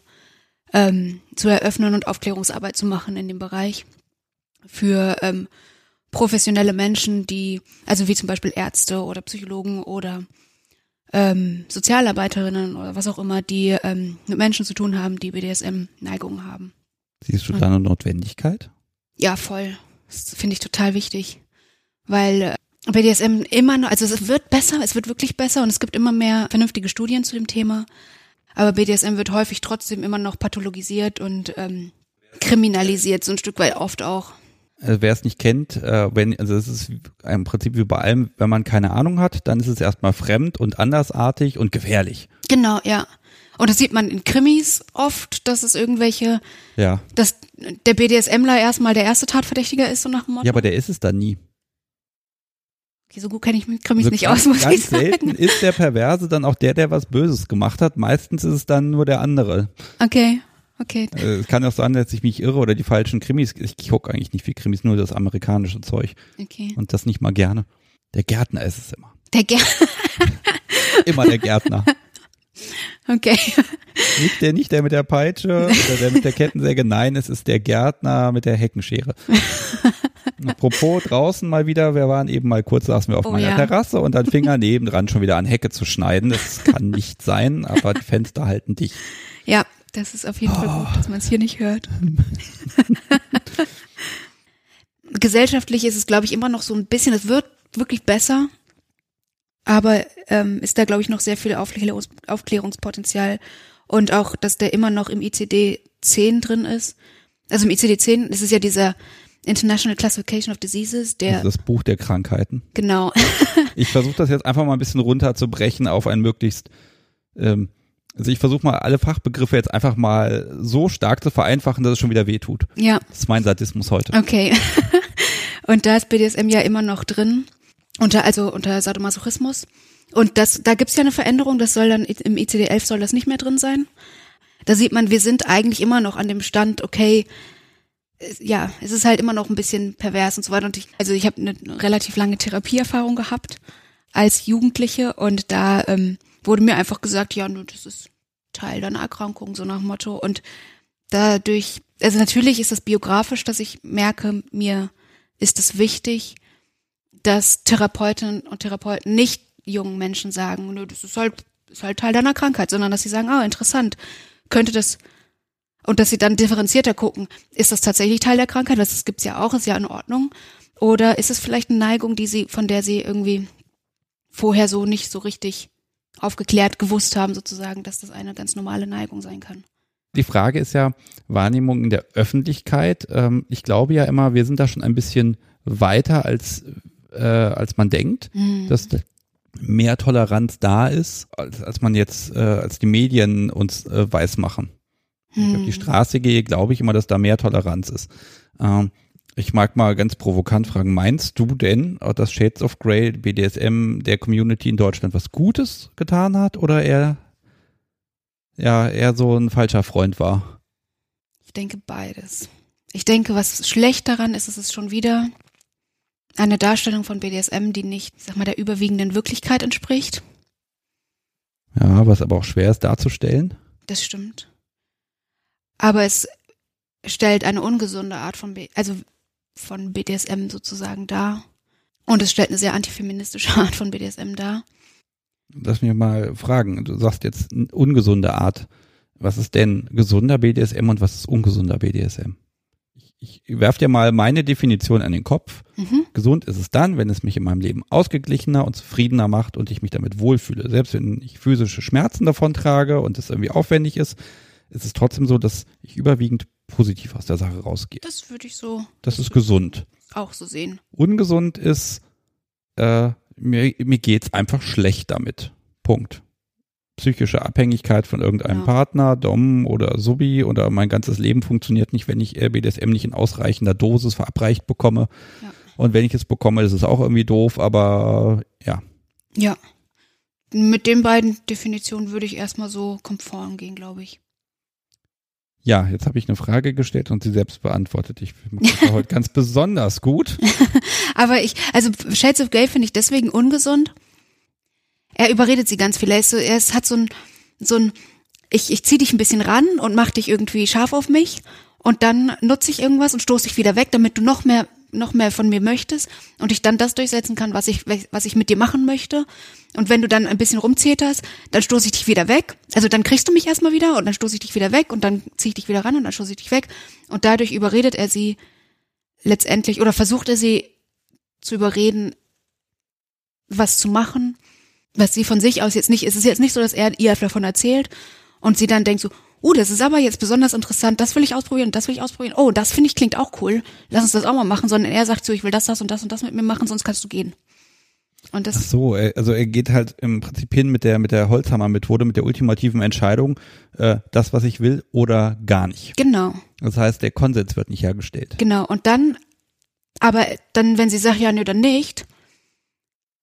ähm, zu eröffnen und Aufklärungsarbeit zu machen in dem Bereich für ähm, professionelle Menschen, die, also wie zum Beispiel Ärzte oder Psychologen oder ähm, Sozialarbeiterinnen oder was auch immer, die ähm, mit Menschen zu tun haben, die BDSM-Neigungen haben. Siehst du da eine Notwendigkeit? Ja, voll. Das finde ich total wichtig. Weil äh, BDSM immer noch, also es wird besser, es wird wirklich besser und es gibt immer mehr vernünftige Studien zu dem Thema. Aber BDSM wird häufig trotzdem immer noch pathologisiert und ähm, kriminalisiert, so ein Stück weit oft auch. Also wer es nicht kennt, äh, wenn, also es ist im Prinzip wie bei allem, wenn man keine Ahnung hat, dann ist es erstmal fremd und andersartig und gefährlich. Genau, ja. Und das sieht man in Krimis oft, dass es irgendwelche, Ja. dass der BDSMler erstmal der erste Tatverdächtiger ist, so nach dem Motto. Ja, aber der ist es dann nie. Okay, so gut kenne ich mich mit Krimis Also nicht ganz, aus, muss ganz ich sagen. selten ist der Perverse dann auch der, der was Böses gemacht hat. Meistens ist es dann nur der andere. Okay, okay. Äh, Es kann auch sein, dass ich mich irre oder die falschen Krimis. Ich gucke eigentlich nicht viel Krimis, nur das amerikanische Zeug. Okay. Und das nicht mal gerne. Der Gärtner ist es immer. Der Ger Immer der Gärtner. Okay. Nicht der, nicht der mit der Peitsche oder der mit der Kettensäge. Nein, es ist der Gärtner mit der Heckenschere. Apropos draußen mal wieder, wir waren eben mal kurz, saßen wir auf Oh meiner ja. Terrasse und dann fing er nebendran schon wieder an Hecke zu schneiden. Das kann nicht sein, aber die Fenster halten dicht. Ja, das ist auf jeden Fall gut, dass man es hier nicht hört. Gesellschaftlich ist es, glaube ich, immer noch so ein bisschen, es wird wirklich besser, aber ähm, ist da, glaube ich, noch sehr viel Aufklärungs Aufklärungspotenzial und auch, dass der immer noch im ICD 10 drin ist. Also im ICD 10 ist es ja dieser International Classification of Diseases, der, Das Buch der Krankheiten. genau, Ich versuche das jetzt einfach mal ein bisschen runterzubrechen auf ein möglichst, ähm, also ich versuche mal alle Fachbegriffe jetzt einfach mal so stark zu vereinfachen, dass es schon wieder wehtut. ja, Das ist mein Sadismus heute. Okay. Und da ist BDSM ja immer noch drin, unter, also unter Sadomasochismus. Und das, da gibt's ja eine Veränderung, das soll dann im ICD-11 soll das nicht mehr drin sein. Da sieht man, wir sind eigentlich immer noch an dem Stand, okay, äh, ja, es ist halt immer noch ein bisschen pervers und so weiter. Und ich, also ich habe eine relativ lange Therapieerfahrung gehabt als Jugendliche und da ähm, wurde mir einfach gesagt, ja, nur das ist Teil deiner Erkrankung, so nach Motto. Und dadurch, also natürlich ist das biografisch, dass ich merke, mir ist es wichtig, dass Therapeutinnen und Therapeuten nicht jungen Menschen sagen, nö, das ist halt, ist halt Teil deiner Krankheit, sondern dass sie sagen, ah, interessant, könnte das, und dass sie dann differenzierter gucken, ist das tatsächlich Teil der Krankheit, das gibt's ja auch, ist ja in Ordnung, oder ist es vielleicht eine Neigung, die sie, von der sie irgendwie vorher so nicht so richtig aufgeklärt gewusst haben, sozusagen, dass das eine ganz normale Neigung sein kann. Die Frage ist ja Wahrnehmung in der Öffentlichkeit. Ähm, ich glaube ja immer, wir sind da schon ein bisschen weiter als, äh, als man denkt, Hm. dass da mehr Toleranz da ist, als, als man jetzt, äh, als die Medien uns äh, weiß machen. Wenn ich auf die Hm. Straße gehe, glaube ich immer, dass da mehr Toleranz ist. Ähm, ich mag mal ganz provokant fragen, meinst du denn, äh, dass Shades of Grey, BDSM, der Community in Deutschland was Gutes getan hat oder eher, ja, eher so ein falscher Freund war? Ich denke beides. Ich denke, was schlecht daran ist, ist es schon wieder eine Darstellung von BDSM, die nicht, ich sag mal, der überwiegenden Wirklichkeit entspricht. Ja, was aber auch schwer ist darzustellen. Das stimmt. Aber es stellt eine ungesunde Art von, B also von BDSM sozusagen dar. Und es stellt eine sehr antifeministische Art von BDSM dar. Lass mich mal fragen. Du sagst jetzt ungesunde Art. Was ist denn gesunder BDSM und was ist ungesunder BDSM? Ich, ich werf dir mal meine Definition an den Kopf. Mhm. Gesund ist es dann, wenn es mich in meinem Leben ausgeglichener und zufriedener macht und ich mich damit wohlfühle. Selbst wenn ich physische Schmerzen davon trage und es irgendwie aufwendig ist, ist es trotzdem so, dass ich überwiegend positiv aus der Sache rausgehe. Das würde ich so Das ist gesund. auch so sehen. Ungesund ist, äh, mir, mir geht's einfach schlecht damit. Punkt. Psychische Abhängigkeit von irgendeinem Ja. Partner, Dom oder Subi oder mein ganzes Leben funktioniert nicht, wenn ich BDSM nicht in ausreichender Dosis verabreicht bekomme. Ja. Und wenn ich es bekomme, ist es auch irgendwie doof, aber ja. Ja. Mit den beiden Definitionen würde ich erstmal so konform gehen, glaube ich. Ja, jetzt habe ich eine Frage gestellt und sie selbst beantwortet. Ich mache das heute ganz besonders gut. Aber ich, also Shades of Grey finde ich deswegen ungesund. Er überredet sie ganz viel. Er, ist so, er hat so ein, so ein, ich, ich zieh dich ein bisschen ran und mach dich irgendwie scharf auf mich und dann nutze ich irgendwas und stoße dich wieder weg, damit du noch mehr noch mehr von mir möchtest und ich dann das durchsetzen kann, was ich, was ich mit dir machen möchte. Und wenn du dann ein bisschen rumzeterst, dann stoße ich dich wieder weg. Also dann kriegst du mich erstmal wieder und dann stoße ich dich wieder weg und dann ziehe ich dich wieder ran und dann stoße ich dich weg. Und dadurch überredet er sie letztendlich oder versucht er sie zu überreden, was zu machen, was sie von sich aus jetzt nicht, es ist jetzt nicht so, dass er ihr davon erzählt und sie dann denkt so, uh, das ist aber jetzt besonders interessant, das will ich ausprobieren, das will ich ausprobieren. Oh, das finde ich klingt auch cool. Lass uns das auch mal machen, sondern er sagt so, ich will das, das und das und das mit mir machen, sonst kannst du gehen. Und das Ach so, also er geht halt im Prinzip hin mit der mit der Holzhammer-Methode, mit der ultimativen Entscheidung, äh, das, was ich will oder gar nicht. Genau. Das heißt, der Konsens wird nicht hergestellt. Genau. Und dann, aber dann, wenn sie sagt ja, nö, dann nicht,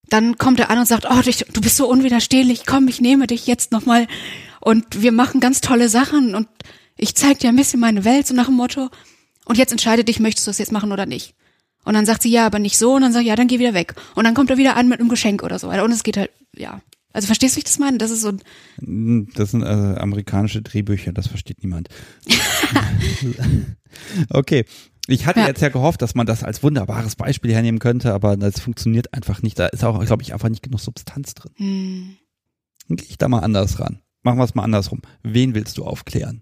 dann kommt er an und sagt, oh, du bist so unwiderstehlich, komm, ich nehme dich jetzt nochmal und wir machen ganz tolle Sachen und ich zeig dir ein bisschen meine Welt, so nach dem Motto. Und jetzt entscheide dich, möchtest du das jetzt machen oder nicht. Und dann sagt sie, ja, aber nicht so. Und dann sagt, ja, dann geh wieder weg. Und dann kommt er wieder an mit einem Geschenk oder so. Und es geht halt, ja. Also verstehst du, wie ich das meine? Das ist so ein Das sind äh, amerikanische Drehbücher, das versteht niemand. okay. Ich hatte ja. jetzt ja gehofft, dass man das als wunderbares Beispiel hernehmen könnte, aber das funktioniert einfach nicht. Da ist auch, glaube ich, einfach nicht genug Substanz drin. Hm. Dann gehe ich da mal anders ran. Machen wir es mal andersrum. Wen willst du aufklären?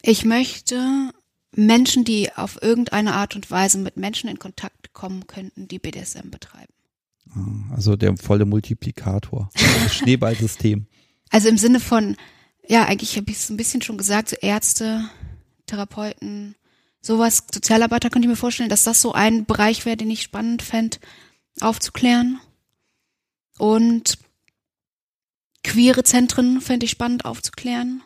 Ich möchte Menschen, die auf irgendeine Art und Weise mit Menschen in Kontakt kommen könnten, die BDSM betreiben. Ah, also der volle Multiplikator, das Schneeballsystem. Also im Sinne von, ja, eigentlich habe ich es ein bisschen schon gesagt, so Ärzte, Therapeuten, sowas, Sozialarbeiter könnte ich mir vorstellen, dass das so ein Bereich wäre, den ich spannend fände, aufzuklären. Und queere Zentren fände ich spannend aufzuklären.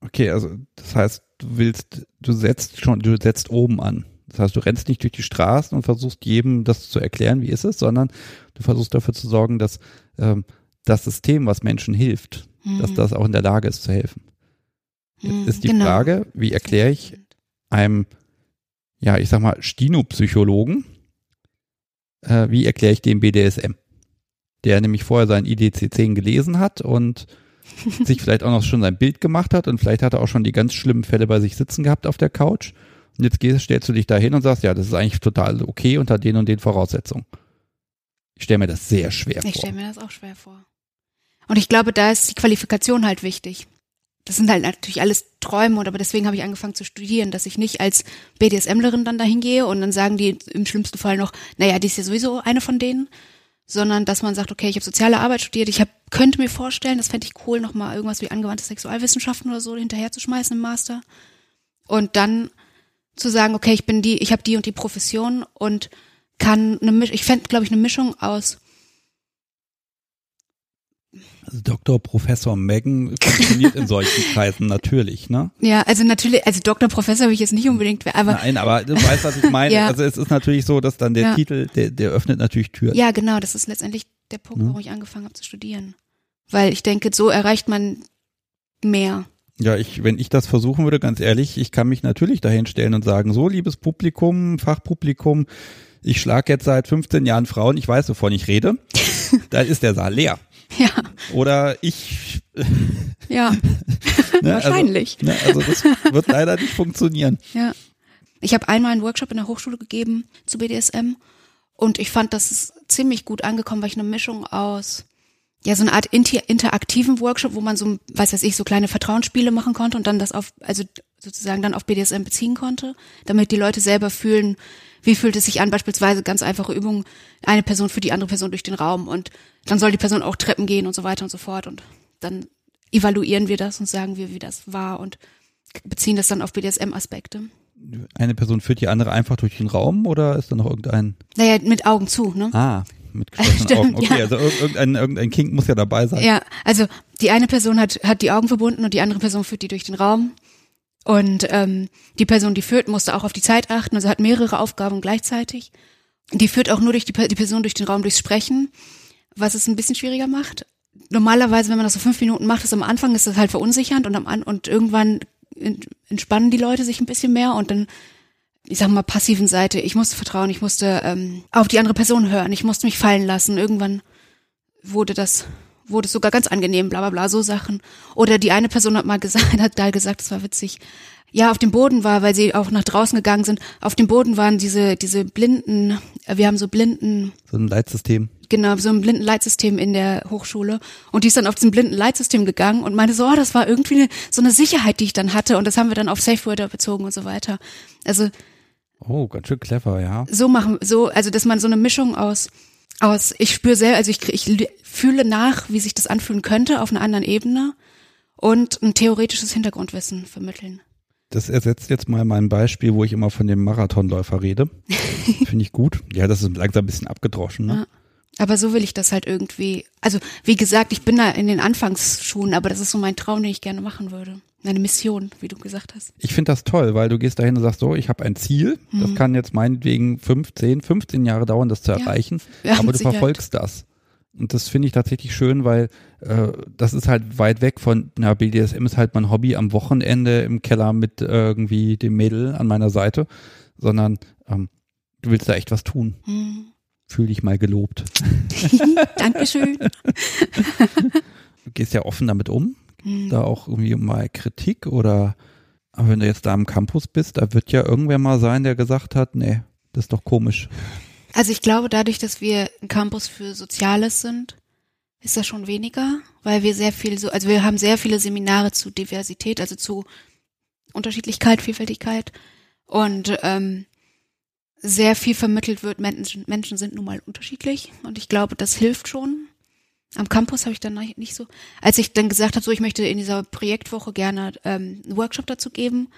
Okay, also das heißt, du willst, du setzt schon, du setzt oben an. Das heißt, du rennst nicht durch die Straßen und versuchst jedem das zu erklären, wie ist es, sondern du versuchst dafür zu sorgen, dass ähm, das System, was Menschen hilft, mhm. dass das auch in der Lage ist zu helfen. Mhm, ist die genau. Frage, wie erkläre ich einem, ja, ich sag mal, Stino-Psychologen, äh, wie erkläre ich dem BDSM? Der nämlich vorher sein IDC-10 gelesen hat und sich vielleicht auch noch schon sein Bild gemacht hat und vielleicht hat er auch schon die ganz schlimmen Fälle bei sich sitzen gehabt auf der Couch. Und jetzt gehst, stellst du dich da hin und sagst, ja, das ist eigentlich total okay unter den und den Voraussetzungen. Ich stelle mir das sehr schwer ich vor. Ich stelle mir das auch schwer vor. Und ich glaube, da ist die Qualifikation halt wichtig. Das sind halt natürlich alles Träume, aber deswegen habe ich angefangen zu studieren, dass ich nicht als BDSMlerin dann dahin gehe und dann sagen die im schlimmsten Fall noch, naja, die ist ja sowieso eine von denen, sondern dass man sagt, okay, ich habe soziale Arbeit studiert, ich hab, könnte mir vorstellen, das fände ich cool, nochmal irgendwas wie angewandte Sexualwissenschaften oder so hinterher zu schmeißen im Master. Und dann zu sagen, okay, ich bin die, ich habe die und die Profession und kann eine ich fände, glaube ich, eine Mischung aus also Dr. Professor Megan funktioniert in solchen Kreisen natürlich, ne? Ja, also natürlich, also Dr. Professor habe ich jetzt nicht unbedingt, aber. Nein, aber du weißt, was ich meine. ja. Also es ist natürlich so, dass dann der ja. Titel, der, der öffnet natürlich Türen. Ja, genau, das ist letztendlich der Punkt, warum ich angefangen habe zu studieren. Weil ich denke, so erreicht man mehr. Ja, ich, wenn ich das versuchen würde, ganz ehrlich, ich kann mich natürlich dahin stellen und sagen, so, liebes Publikum, Fachpublikum, ich schlage jetzt seit 15 Jahren Frauen, ich weiß, wovon ich rede. da ist der Saal leer. Ja. Oder ich. Ja. ne? Also, Wahrscheinlich. Also, ne? also das wird leider nicht funktionieren. Ja. Ich habe einmal einen Workshop in der Hochschule gegeben zu BDSM und ich fand, das ist ziemlich gut angekommen, weil ich eine Mischung aus ja, so eine Art inter interaktiven Workshop, wo man so, weiß weiß ich, so kleine Vertrauensspiele machen konnte und dann das auf, also sozusagen dann auf BDSM beziehen konnte, damit die Leute selber fühlen, wie fühlt es sich an, beispielsweise ganz einfache Übungen, eine Person für die andere Person durch den Raum und dann soll die Person auch Treppen gehen und so weiter und so fort und dann evaluieren wir das und sagen wir, wie das war und beziehen das dann auf BDSM-Aspekte. Eine Person führt die andere einfach durch den Raum oder ist da noch irgendein? Naja, mit Augen zu, ne? Ah, mit geschlossenen Stimmt, Augen. Okay, ja. also irgendein, irgendein Kink muss ja dabei sein. Ja, also die eine Person hat, hat die Augen verbunden und die andere Person führt die durch den Raum. Und ähm, die Person, die führt, musste auch auf die Zeit achten, also hat mehrere Aufgaben gleichzeitig. Die führt auch nur durch die, die Person durch den Raum durchs Sprechen, was es ein bisschen schwieriger macht. Normalerweise, wenn man das so fünf Minuten macht, ist am Anfang ist das halt verunsichernd und am An und irgendwann entspannen die Leute sich ein bisschen mehr und dann, ich sag mal, passiven Seite, ich musste vertrauen, ich musste ähm, auf die andere Person hören, ich musste mich fallen lassen. Irgendwann wurde das, wurde es sogar ganz angenehm, bla bla bla, so Sachen. Oder die eine Person hat mal gesagt, hat da gesagt, das war witzig, ja, auf dem Boden war, weil sie auch nach draußen gegangen sind, auf dem Boden waren diese, diese blinden, äh, wir haben so blinden. So ein Leitsystem. Genau, so ein blinden Leitsystem in der Hochschule. Und die ist dann auf diesem blinden Leitsystem gegangen und meinte so, oh, das war irgendwie so eine Sicherheit, die ich dann hatte. Und das haben wir dann auf Safe Word bezogen und so weiter. Also. Oh, ganz schön clever, ja. So machen, so, also, dass man so eine Mischung aus, aus, ich spüre sehr, also ich, ich fühle nach, wie sich das anfühlen könnte auf einer anderen Ebene und ein theoretisches Hintergrundwissen vermitteln. Das ersetzt jetzt mal mein Beispiel, wo ich immer von dem Marathonläufer rede. Finde ich gut. Ja, das ist langsam ein bisschen abgedroschen. Ne? Ja. Aber so will ich das halt irgendwie. Also, wie gesagt, ich bin da in den Anfangsschuhen, aber das ist so mein Traum, den ich gerne machen würde. Eine Mission, wie du gesagt hast. Ich finde das toll, weil du gehst dahin und sagst so, ich habe ein Ziel. Mhm. Das kann jetzt meinetwegen 15, 15 Jahre dauern, das zu erreichen. Ja, aber du verfolgst das. Und das finde ich tatsächlich schön, weil äh, das ist halt weit weg von, na, BDSM ist halt mein Hobby am Wochenende im Keller mit irgendwie dem Mädel an meiner Seite, sondern ähm, du willst da echt was tun. Hm. Fühl dich mal gelobt. Dankeschön. du gehst ja offen damit um, hm. da auch irgendwie mal Kritik oder aber wenn du jetzt da am Campus bist, da wird ja irgendwer mal sein, der gesagt hat, nee, das ist doch komisch. Also ich glaube, dadurch, dass wir ein Campus für Soziales sind, ist das schon weniger, weil wir sehr viel so, also wir haben sehr viele Seminare zu Diversität, also zu Unterschiedlichkeit, Vielfältigkeit und ähm, sehr viel vermittelt wird, Menschen, Menschen sind nun mal unterschiedlich und ich glaube, das hilft schon. Am Campus habe ich dann nicht so, als ich dann gesagt habe, so ich möchte in dieser Projektwoche gerne ähm, einen Workshop dazu geben,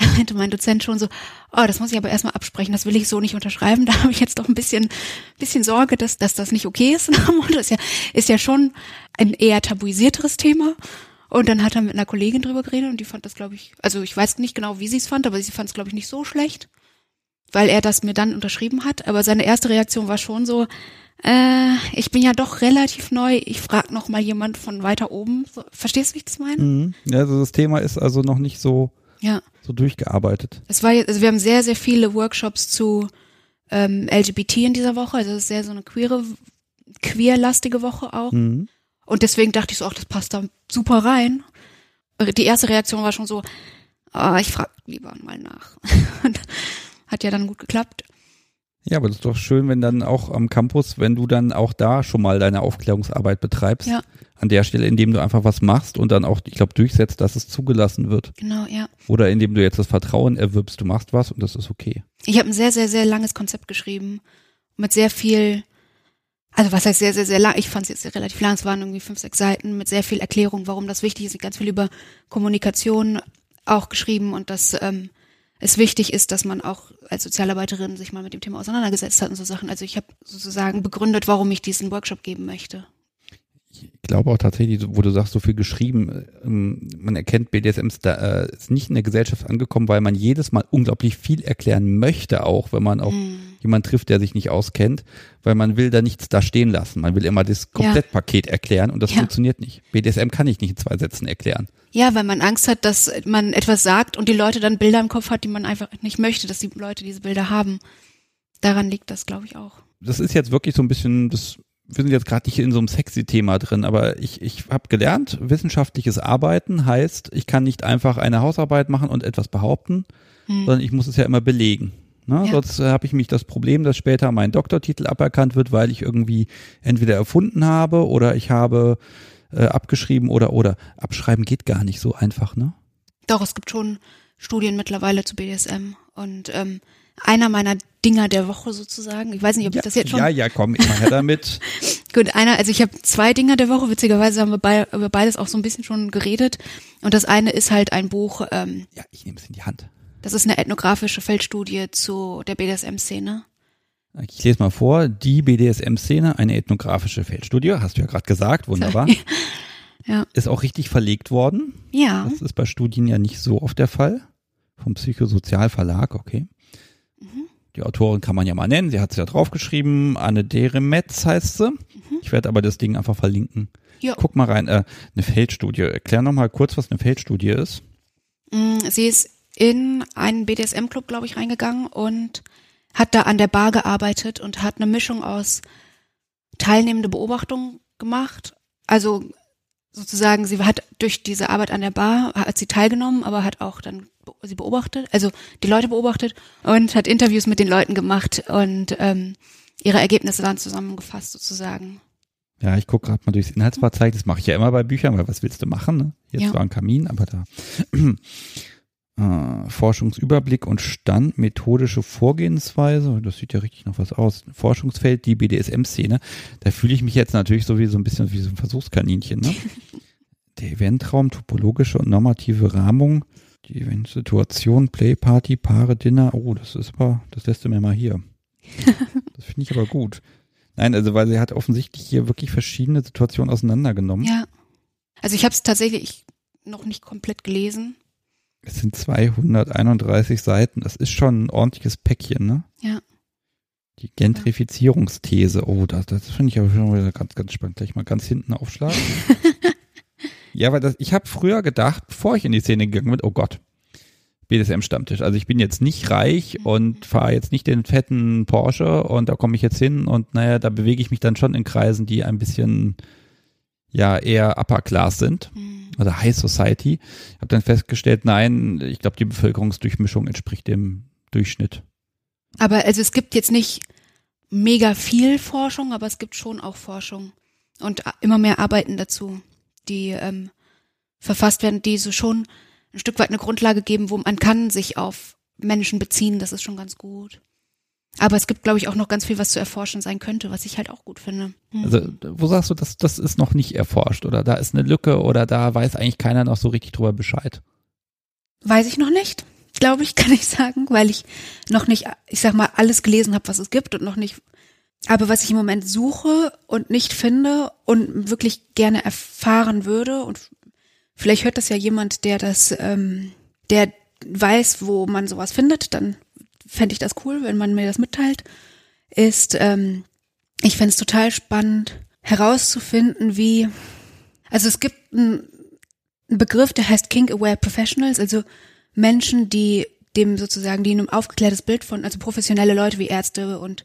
meinte mein Dozent schon so, oh, das muss ich aber erstmal absprechen, das will ich so nicht unterschreiben. Da habe ich jetzt doch ein bisschen, bisschen Sorge, dass, dass das nicht okay ist. Das ist ja, ist ja schon ein eher tabuisierteres Thema. Und dann hat er mit einer Kollegin drüber geredet und die fand das, glaube ich, also ich weiß nicht genau, wie sie es fand, aber sie fand es, glaube ich, nicht so schlecht, weil er das mir dann unterschrieben hat. Aber seine erste Reaktion war schon so, äh, ich bin ja doch relativ neu, ich frage noch mal jemand von weiter oben. So, verstehst du, wie ich das meine? Mhm. Ja, also das Thema ist also noch nicht so ja. so durchgearbeitet. Es war also wir haben sehr, sehr viele Workshops zu ähm, LGBT in dieser Woche. Also es ist sehr so eine queere, queerlastige Woche auch. Mhm. Und deswegen dachte ich so, ach, das passt da super rein. Die erste Reaktion war schon so, ah, ich frage lieber mal nach. Hat ja dann gut geklappt. Ja, aber das ist doch schön, wenn dann auch am Campus, wenn du dann auch da schon mal deine Aufklärungsarbeit betreibst. Ja. An der Stelle, indem du einfach was machst und dann auch, ich glaube, durchsetzt, dass es zugelassen wird. Genau, ja. Oder indem du jetzt das Vertrauen erwirbst, du machst was und das ist okay. Ich habe ein sehr, sehr, sehr langes Konzept geschrieben. Mit sehr viel, also was heißt sehr, sehr, sehr lang? Ich fand es jetzt relativ lang, es waren irgendwie fünf, sechs Seiten mit sehr viel Erklärung, warum das wichtig ist. Ganz viel über Kommunikation auch geschrieben und das ähm, es wichtig ist, dass man auch als Sozialarbeiterin sich mal mit dem Thema auseinandergesetzt hat und so Sachen. Also ich habe sozusagen begründet, warum ich diesen Workshop geben möchte. Ich glaube auch tatsächlich, wo du sagst, so viel geschrieben, ähm, man erkennt, BDSM ist, äh, ist nicht in der Gesellschaft angekommen, weil man jedes Mal unglaublich viel erklären möchte, auch wenn man auch mm. jemand trifft, der sich nicht auskennt, weil man will da nichts da stehen lassen. Man will immer das Komplettpaket ja. erklären und das ja. funktioniert nicht. BDSM kann ich nicht in zwei Sätzen erklären. Ja, weil man Angst hat, dass man etwas sagt und die Leute dann Bilder im Kopf hat, die man einfach nicht möchte, dass die Leute diese Bilder haben. Daran liegt das, glaube ich, auch. Das ist jetzt wirklich so ein bisschen, das, wir sind jetzt gerade nicht in so einem sexy Thema drin, aber ich, ich habe gelernt, wissenschaftliches Arbeiten heißt, ich kann nicht einfach eine Hausarbeit machen und etwas behaupten, hm. sondern ich muss es ja immer belegen. Ne? Ja. Sonst habe ich mich das Problem, dass später mein Doktortitel aberkannt wird, weil ich irgendwie entweder erfunden habe oder ich habe äh, abgeschrieben oder oder abschreiben geht gar nicht so einfach, ne? Doch, es gibt schon Studien mittlerweile zu BDSM und ähm, einer meiner Dinger der Woche sozusagen. Ich weiß nicht, ob ja, ich das jetzt schon. Ja, ja, komm, immer her damit. Gut, einer, also ich habe zwei Dinger der Woche, witzigerweise haben wir bei, über beides auch so ein bisschen schon geredet. Und das eine ist halt ein Buch. Ähm, ja, ich nehme es in die Hand. Das ist eine ethnografische Feldstudie zu der BDSM-Szene. Ich lese mal vor, die BDSM-Szene, eine ethnografische Feldstudie, hast du ja gerade gesagt, wunderbar. ja. Ist auch richtig verlegt worden. Ja. Das ist bei Studien ja nicht so oft der Fall. Vom Psychosozialverlag, okay. Mhm. Die Autorin kann man ja mal nennen, sie hat es ja draufgeschrieben, Anne Deremetz heißt sie. Mhm. Ich werde aber das Ding einfach verlinken. Ja. Guck mal rein, äh, eine Feldstudie. Erklär nochmal kurz, was eine Feldstudie ist. Mm, Sie ist in einen BDSM-Club, glaube ich, reingegangen und hat da an der Bar gearbeitet und hat eine Mischung aus teilnehmende Beobachtung gemacht. Also sozusagen, sie hat durch diese Arbeit an der Bar, hat sie teilgenommen, aber hat auch dann sie beobachtet, also die Leute beobachtet und hat Interviews mit den Leuten gemacht und ähm, ihre Ergebnisse dann zusammengefasst sozusagen. Ja, ich gucke gerade mal durchs Inhaltsverzeichnis. Das mache ich ja immer bei Büchern, weil was willst du machen? Ne? Jetzt Ja. war ein Kamin, aber da. Äh, Forschungsüberblick und Stand, methodische Vorgehensweise, das sieht ja richtig noch was aus. Forschungsfeld, die BDSM-Szene. Da fühle ich mich jetzt natürlich so wie so ein bisschen wie so ein Versuchskaninchen. Ne? Der Eventraum, topologische und normative Rahmung, die Eventsituation, Playparty, Paare, Dinner. Oh, das ist aber, das lässt du mir mal hier. Das finde ich aber gut. Nein, also weil sie hat offensichtlich hier wirklich verschiedene Situationen auseinandergenommen. Ja. Also ich habe es tatsächlich noch nicht komplett gelesen. Es sind 231 Seiten. Das ist schon ein ordentliches Päckchen, ne? Ja. Die Gentrifizierungsthese. Oh, das, das finde ich aber schon wieder ganz, ganz spannend. Gleich mal ganz hinten aufschlagen. ja, weil das, ich habe früher gedacht, bevor ich in die Szene gegangen bin, oh Gott, BDSM-Stammtisch. Also ich bin jetzt nicht reich und fahre jetzt nicht den fetten Porsche und da komme ich jetzt hin und naja, da bewege ich mich dann schon in Kreisen, die ein bisschen ja eher Upper Class sind Hm. oder High Society. Ich habe dann festgestellt, nein, ich glaube, die Bevölkerungsdurchmischung entspricht dem Durchschnitt. Aber also es gibt jetzt nicht mega viel Forschung, aber es gibt schon auch Forschung und immer mehr Arbeiten dazu, die ähm, verfasst werden, die so schon ein Stück weit eine Grundlage geben, wo man kann sich auf Menschen beziehen, das ist schon ganz gut. Aber es gibt, glaube ich, auch noch ganz viel, was zu erforschen sein könnte, was ich halt auch gut finde. Hm. Also, wo sagst du, das, das ist noch nicht erforscht oder da ist eine Lücke oder da weiß eigentlich keiner noch so richtig drüber Bescheid? Weiß ich noch nicht, glaube ich, kann ich sagen, weil ich noch nicht, ich sag mal, alles gelesen habe, was es gibt und noch nicht. Aber was ich im Moment suche und nicht finde und wirklich gerne erfahren würde und vielleicht hört das ja jemand, der das, ähm, der weiß, wo man sowas findet, dann fände ich das cool, wenn man mir das mitteilt, ist, ähm, ich fände es total spannend herauszufinden, wie, also es gibt einen Begriff, der heißt Kink-Aware Professionals, also Menschen, die dem sozusagen, die ein aufgeklärtes Bild von, also professionelle Leute wie Ärzte und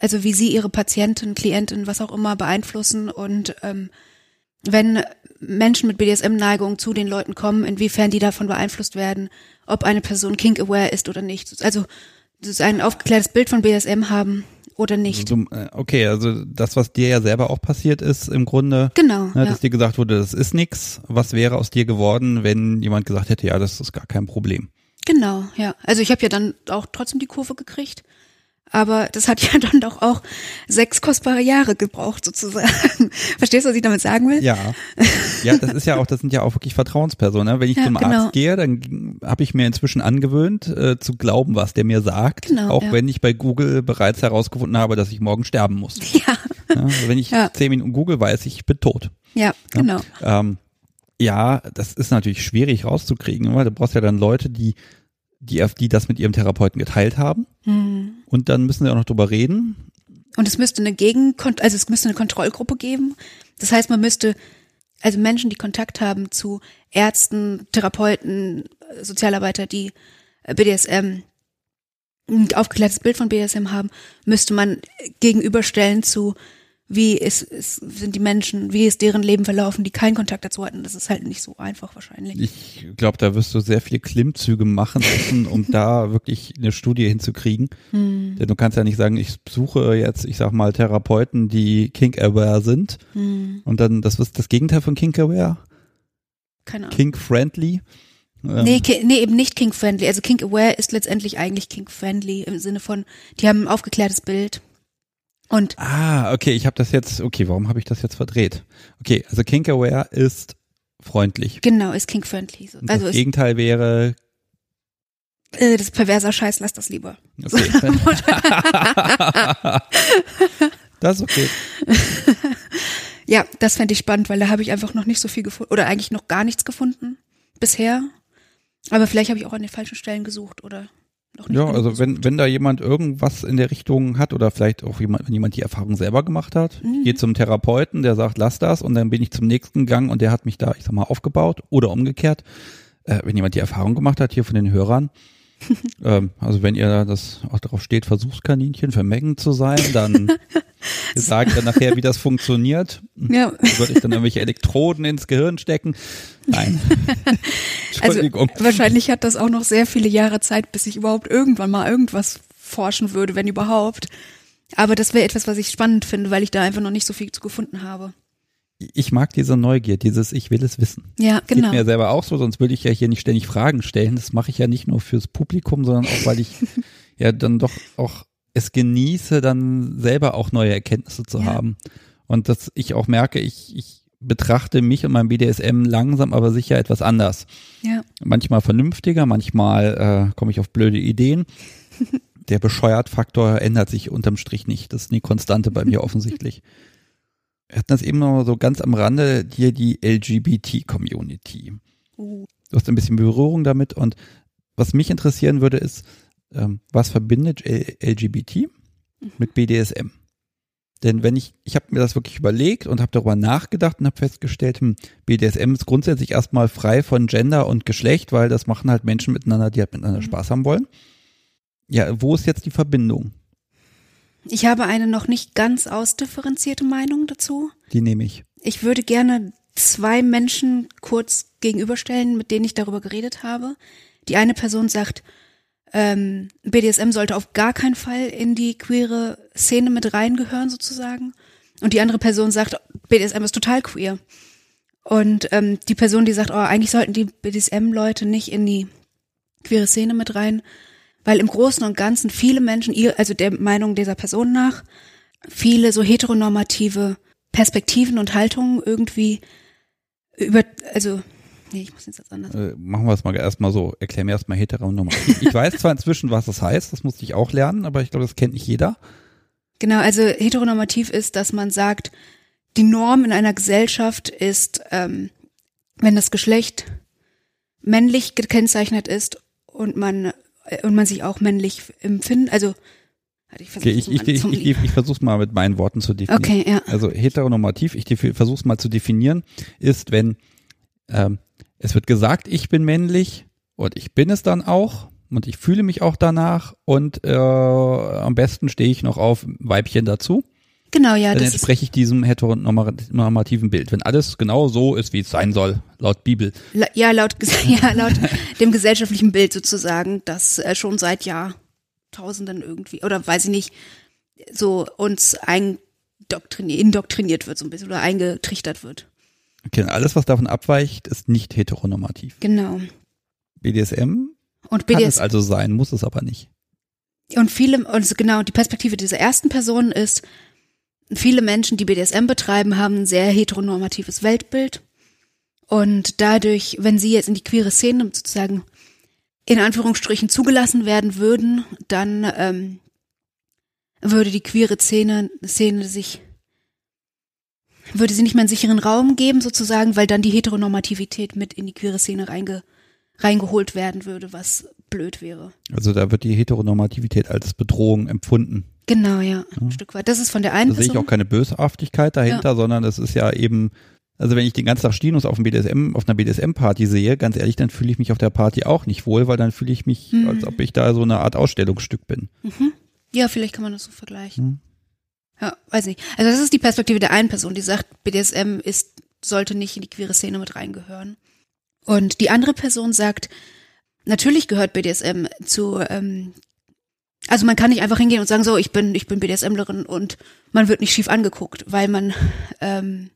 also wie sie ihre Patienten, Klienten, was auch immer beeinflussen und ähm, wenn Menschen mit BDSM-Neigung zu den Leuten kommen, inwiefern die davon beeinflusst werden, ob eine Person kink-aware ist oder nicht. Also ein aufgeklärtes Bild von BDSM haben oder nicht. So, äh, okay, also das, was dir ja selber auch passiert ist, im Grunde, Genau, ne, ja. dass dir gesagt wurde, das ist nix. Was wäre aus dir geworden, wenn jemand gesagt hätte, ja, das ist gar kein Problem? Genau, ja. Also ich habe ja dann auch trotzdem die Kurve gekriegt. Aber das hat ja dann doch auch sechs kostbare Jahre gebraucht, sozusagen. Verstehst du, was ich damit sagen will? Ja. Ja, das ist ja auch, das sind ja auch wirklich Vertrauenspersonen. Ne? Wenn ich Ja, zum genau. Arzt gehe, dann habe ich mir inzwischen angewöhnt, äh, zu glauben, was der mir sagt. Genau, auch ja. wenn ich bei Google bereits herausgefunden habe, dass ich morgen sterben muss. Ja, Ja? Also wenn ich zehn Minuten Google weiß, ich bin tot. ja, genau. Ähm, ja, das ist natürlich schwierig rauszukriegen, weil du brauchst ja dann Leute, die, die, die das mit ihrem Therapeuten geteilt haben. Hm. Und dann müssen sie auch noch drüber reden. Und es müsste eine Gegenkont also es müsste eine Kontrollgruppe geben. Das heißt, man müsste also Menschen, die Kontakt haben zu Ärzten, Therapeuten, Sozialarbeiter, die äh, BDSM ein aufgeklärtes Bild von BDSM haben, müsste man gegenüberstellen zu wie ist, ist, sind die Menschen, wie ist deren Leben verlaufen, die keinen Kontakt dazu hatten. Das ist halt nicht so einfach wahrscheinlich. Ich glaube, da wirst du sehr viele Klimmzüge machen müssen, um da wirklich eine Studie hinzukriegen. Hm, Denn du kannst ja nicht sagen, ich suche jetzt, ich sag mal, Therapeuten, die kink-aware sind. hm, Und dann, das ist das Gegenteil von kink-aware, keine Ahnung. kink-friendly. Ähm, Nee, nee, eben nicht kink-friendly. Also kink-aware ist letztendlich eigentlich kink-friendly im Sinne von, die haben ein aufgeklärtes Bild. Und Ah, okay, ich habe das jetzt, okay, warum habe ich das jetzt verdreht? Okay, also kink-aware ist freundlich. genau, ist kink-friendly. So. Also das Gegenteil wäre, äh, das ist perverser Scheiß, lass das lieber. okay. das ist okay. Ja, das fände ich spannend, weil da habe ich einfach noch nicht so viel gefunden, oder eigentlich noch gar nichts gefunden bisher. Aber vielleicht habe ich auch an den falschen Stellen gesucht oder noch nicht. Ja, also gesucht. wenn, wenn da jemand irgendwas in der Richtung hat oder vielleicht auch jemand, wenn jemand die Erfahrung selber gemacht hat, Mhm. ich gehe zum Therapeuten, der sagt, lass das und dann bin ich zum nächsten Gang und der hat mich da, ich sag mal, aufgebaut oder umgekehrt, äh, wenn jemand die Erfahrung gemacht hat, hier von den Hörern, ähm, also wenn ihr das auch darauf steht, Versuchskaninchen für Mengen zu sein, dann sagt dann nachher, wie das funktioniert. Ja. Würde ich dann irgendwelche Elektroden ins Gehirn stecken? Nein. Also wahrscheinlich hat das auch noch sehr viele Jahre Zeit, bis ich überhaupt irgendwann mal irgendwas forschen würde, wenn überhaupt. Aber das wäre etwas, was ich spannend finde, weil ich da einfach noch nicht so viel zu gefunden habe. Ich mag diese Neugier, dieses Ich will es wissen. Ja, genau. Geht mir selber auch so, sonst würde ich ja hier nicht ständig Fragen stellen. Das mache ich ja nicht nur fürs Publikum, sondern auch, weil ich ja dann doch auch es genieße, dann selber auch neue Erkenntnisse zu Ja. haben. Und dass ich auch merke, ich, ich betrachte mich und mein BDSM langsam, aber sicher etwas anders. Ja. Manchmal vernünftiger, manchmal äh, komme ich auf blöde Ideen. Der Bescheuert-Faktor ändert sich unterm Strich nicht. Das ist eine Konstante bei mir offensichtlich. Wir hatten das eben noch so ganz am Rande, hier die LGBT-Community. Uh. Du hast ein bisschen Berührung damit und was mich interessieren würde ist, ähm, was verbindet LGBT mit BDSM? Denn wenn ich, ich habe mir das wirklich überlegt und habe darüber nachgedacht und habe festgestellt, hm, BDSM ist grundsätzlich erstmal frei von Gender und Geschlecht, weil das machen halt Menschen miteinander, die halt miteinander Mhm. Spaß haben wollen. Ja, wo ist jetzt die Verbindung? Ich habe eine noch nicht ganz ausdifferenzierte Meinung dazu. Die nehme ich. Ich würde gerne zwei Menschen kurz gegenüberstellen, mit denen ich darüber geredet habe. Die eine Person sagt, ähm, BDSM sollte auf gar keinen Fall in die queere Szene mit reingehören, sozusagen. Und die andere Person sagt, BDSM ist total queer. Und ähm, die Person, die sagt, oh, eigentlich sollten die BDSM-Leute nicht in die queere Szene mit rein, weil im Großen und Ganzen viele Menschen, ihr, also der Meinung dieser Person nach, viele so heteronormative Perspektiven und Haltungen irgendwie über, also, nee, ich muss jetzt jetzt anders. Äh, machen wir es mal erstmal so. Erklär mir erstmal heteronormativ. Ich weiß zwar inzwischen, was das heißt, das musste ich auch lernen, aber ich glaube, das kennt nicht jeder. Genau, also heteronormativ ist, dass man sagt, die Norm in einer Gesellschaft ist, ähm, wenn das Geschlecht männlich gekennzeichnet ist und man und man sich auch männlich empfindet, also ich Okay, ich, ich, ich, ich, ich, ich versuche mal mit meinen Worten zu definieren. Okay, ja. Also heteronormativ, ich versuche es mal zu definieren, ist, wenn ähm, es wird gesagt, ich bin männlich und ich bin es dann auch und ich fühle mich auch danach und äh, am besten stehe ich noch auf Weibchen dazu. Genau, ja, dann entspreche ich diesem heteronormativen Bild. Wenn alles genau so ist, wie es sein soll, laut Bibel. la- ja laut ja laut dem gesellschaftlichen Bild sozusagen, das äh, schon seit Jahrtausenden irgendwie oder weiß ich nicht so uns indoktriniert wird so ein bisschen oder eingetrichtert wird. Okay, alles, was davon abweicht, ist nicht heteronormativ. Genau. BDSM Und kann es BDS also sein, muss es aber nicht. und viele und so genau die Perspektive dieser ersten Person ist viele Menschen, die BDSM betreiben, haben ein sehr heteronormatives Weltbild und dadurch, wenn sie jetzt in die queere Szene sozusagen in Anführungsstrichen zugelassen werden würden, dann ähm, würde die queere Szene, Szene sich würde sie nicht mehr einen sicheren Raum geben sozusagen, weil dann die Heteronormativität mit in die queere Szene reinge, reingeholt werden würde, was blöd wäre. Also da wird die Heteronormativität als Bedrohung empfunden. Genau, ja, ein Stück weit. Das ist von der einen Da sehe ich auch keine Böshaftigkeit dahinter, sondern es ist ja eben, also wenn ich den ganzen Tag Stinos auf dem BDSM, auf einer BDSM-Party sehe, ganz ehrlich, dann fühle ich mich auf der Party auch nicht wohl, weil dann fühle ich mich, Mhm. als ob ich da so eine Art Ausstellungsstück bin. Mhm. Ja, vielleicht kann man das so vergleichen. Mhm. Ja, weiß nicht. Also das ist die Perspektive der einen Person, die sagt, BDSM ist, sollte nicht in die queere Szene mit reingehören. Und die andere Person sagt, natürlich gehört BDSM zu, ähm, also man kann nicht einfach hingehen und sagen, so, ich bin, ich bin BDSMlerin und man wird nicht schief angeguckt, weil man, ähm,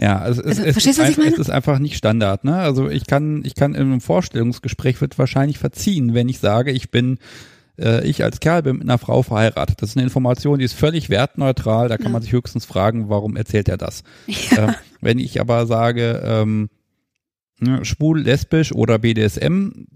Ja, also, es, Also, es, verstehst ist du, was ich ein- meine? es ist einfach nicht Standard, ne? Also ich kann, ich kann in einem Vorstellungsgespräch wird wahrscheinlich verziehen, wenn ich sage, ich bin, äh, ich als Kerl bin mit einer Frau verheiratet. Das ist eine Information, die ist völlig wertneutral, da kann Ja. man sich höchstens fragen, warum erzählt er das? Ähm, wenn ich aber sage, ähm, ne, schwul, lesbisch oder BDSM,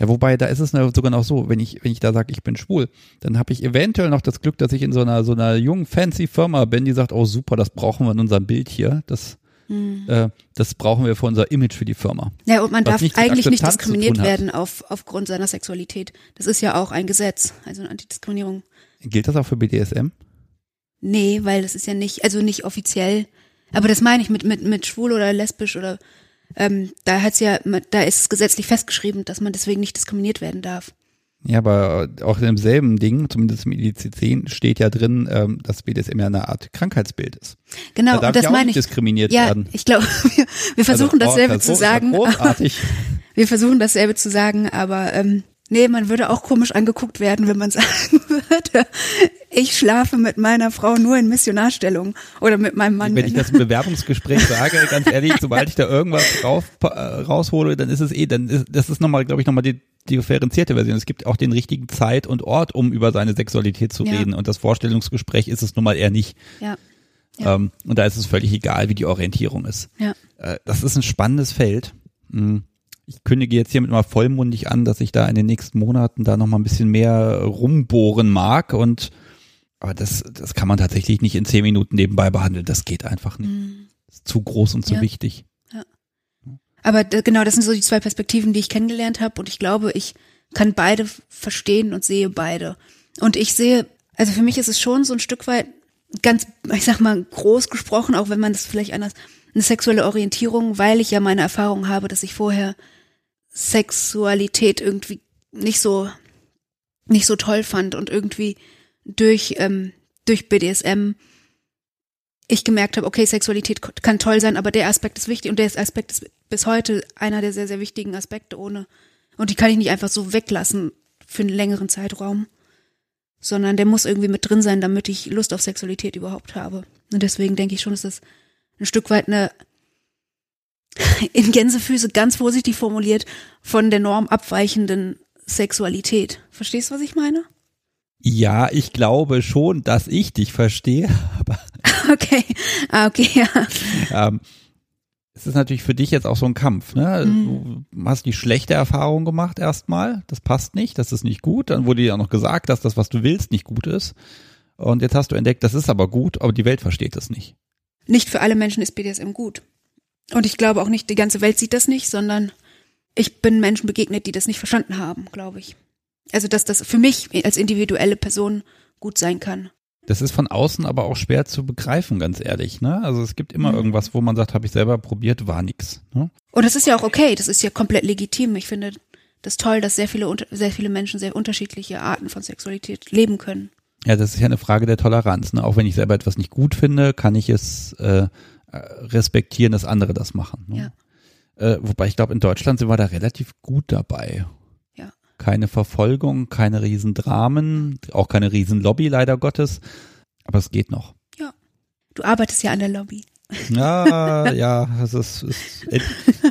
ja, wobei da ist es sogar noch so, wenn ich wenn ich da sage, ich bin schwul, dann habe ich eventuell noch das Glück, dass ich in so einer so einer jungen fancy Firma bin, die sagt, oh super, das brauchen wir in unserem Bild hier, das äh, das brauchen wir für unser Image für die Firma. ja, und man darf nichts mit eigentlich nicht diskriminiert werden auf, aufgrund seiner Sexualität. Das ist ja auch ein Gesetz, also eine Antidiskriminierung. Gilt das auch für BDSM? Nee, weil das ist ja nicht, also nicht offiziell. Aber das meine ich mit, mit, mit schwul oder lesbisch oder, ähm, da hat's ja, da ist es gesetzlich festgeschrieben, dass man deswegen nicht diskriminiert werden darf. Ja, aber auch im selben Ding, zumindest im IDC10, steht ja drin, ähm, dass BDSM ja eine Art Krankheitsbild ist. Genau, da darf und das ja auch meine nicht ich. diskriminiert Ja, werden. ich glaube, wir, wir versuchen Also, oh, dasselbe das zu sagen. Großartig. Wir versuchen dasselbe zu sagen, aber ähm, nee, man würde auch komisch angeguckt werden, wenn man sagen würde, ich schlafe mit meiner Frau nur in Missionarstellung oder mit meinem Mann. Wenn ich das im Bewerbungsgespräch sage, ganz ehrlich, sobald ich da irgendwas rauf, äh, raushole, dann ist es eh, dann ist, das ist nochmal, glaube ich, nochmal die, die differenzierte Version. Es gibt auch den richtigen Zeit und Ort, um über seine Sexualität zu Ja. reden. Und das Vorstellungsgespräch ist es nun mal eher nicht. ja, Ja. Ähm, und da ist es völlig egal, wie die Orientierung ist. ja, Äh, das ist ein spannendes Feld. Mm. Ich kündige jetzt hiermit mal vollmundig an, dass ich da in den nächsten Monaten da noch mal ein bisschen mehr rumbohren mag und aber das, das kann man tatsächlich nicht in zehn Minuten nebenbei behandeln. Das geht einfach nicht. Das ist zu groß und zu Ja. wichtig. Aber d- genau, das sind so die zwei Perspektiven, die ich kennengelernt habe und ich glaube, ich kann beide verstehen und sehe beide. Und ich sehe, also für mich ist es schon so ein Stück weit ganz, ich sag mal, groß gesprochen, auch wenn man das vielleicht anders, eine sexuelle Orientierung, weil ich ja meine Erfahrung habe, dass ich vorher Sexualität irgendwie nicht so, nicht so toll fand und irgendwie durch, ähm, durch BDSM ich gemerkt habe, okay, Sexualität kann toll sein, aber der Aspekt ist wichtig und der Aspekt ist bis heute einer der sehr, sehr wichtigen Aspekte ohne. Und die kann ich nicht einfach so weglassen für einen längeren Zeitraum, sondern der muss irgendwie mit drin sein, damit ich Lust auf Sexualität überhaupt habe. Und deswegen denke ich schon, dass das ein Stück weit eine in Gänsefüße ganz vorsichtig formuliert von der Norm abweichenden Sexualität. Verstehst du, was ich meine? Ja, ich glaube schon, dass ich dich verstehe, aber Okay. Ah, okay, ja. ähm, es ist natürlich für dich jetzt auch so ein Kampf. Ne? Mhm. Du hast die schlechte Erfahrung gemacht erstmal, das passt nicht, das ist nicht gut. Dann wurde dir auch noch gesagt, dass das, was du willst, nicht gut ist. Und jetzt hast du entdeckt, das ist aber gut, aber die Welt versteht das nicht. Nicht für alle Menschen ist BDSM gut. Und ich glaube auch nicht, die ganze Welt sieht das nicht, sondern ich bin Menschen begegnet, die das nicht verstanden haben, glaube ich. Also, dass das für mich als individuelle Person gut sein kann. Das ist von außen aber auch schwer zu begreifen, ganz ehrlich. Ne? Also es gibt immer Mhm. irgendwas, wo man sagt, habe ich selber probiert, war nix. Ne? Und das ist ja auch okay, das ist ja komplett legitim. Ich finde das toll, dass sehr viele, sehr viele Menschen sehr unterschiedliche Arten von Sexualität leben können. Ja, das ist ja eine Frage der Toleranz. Ne? Auch wenn ich selber etwas nicht gut finde, kann ich es äh, respektieren, dass andere das machen. Ne? Äh, wobei ich glaube, in Deutschland sind wir da relativ gut dabei. Ja. Keine Verfolgung, keine Riesendramen, auch keine Riesenlobby leider Gottes. Aber es geht noch. Du arbeitest ja an der Lobby. Ja, ja, es ist, ist ent-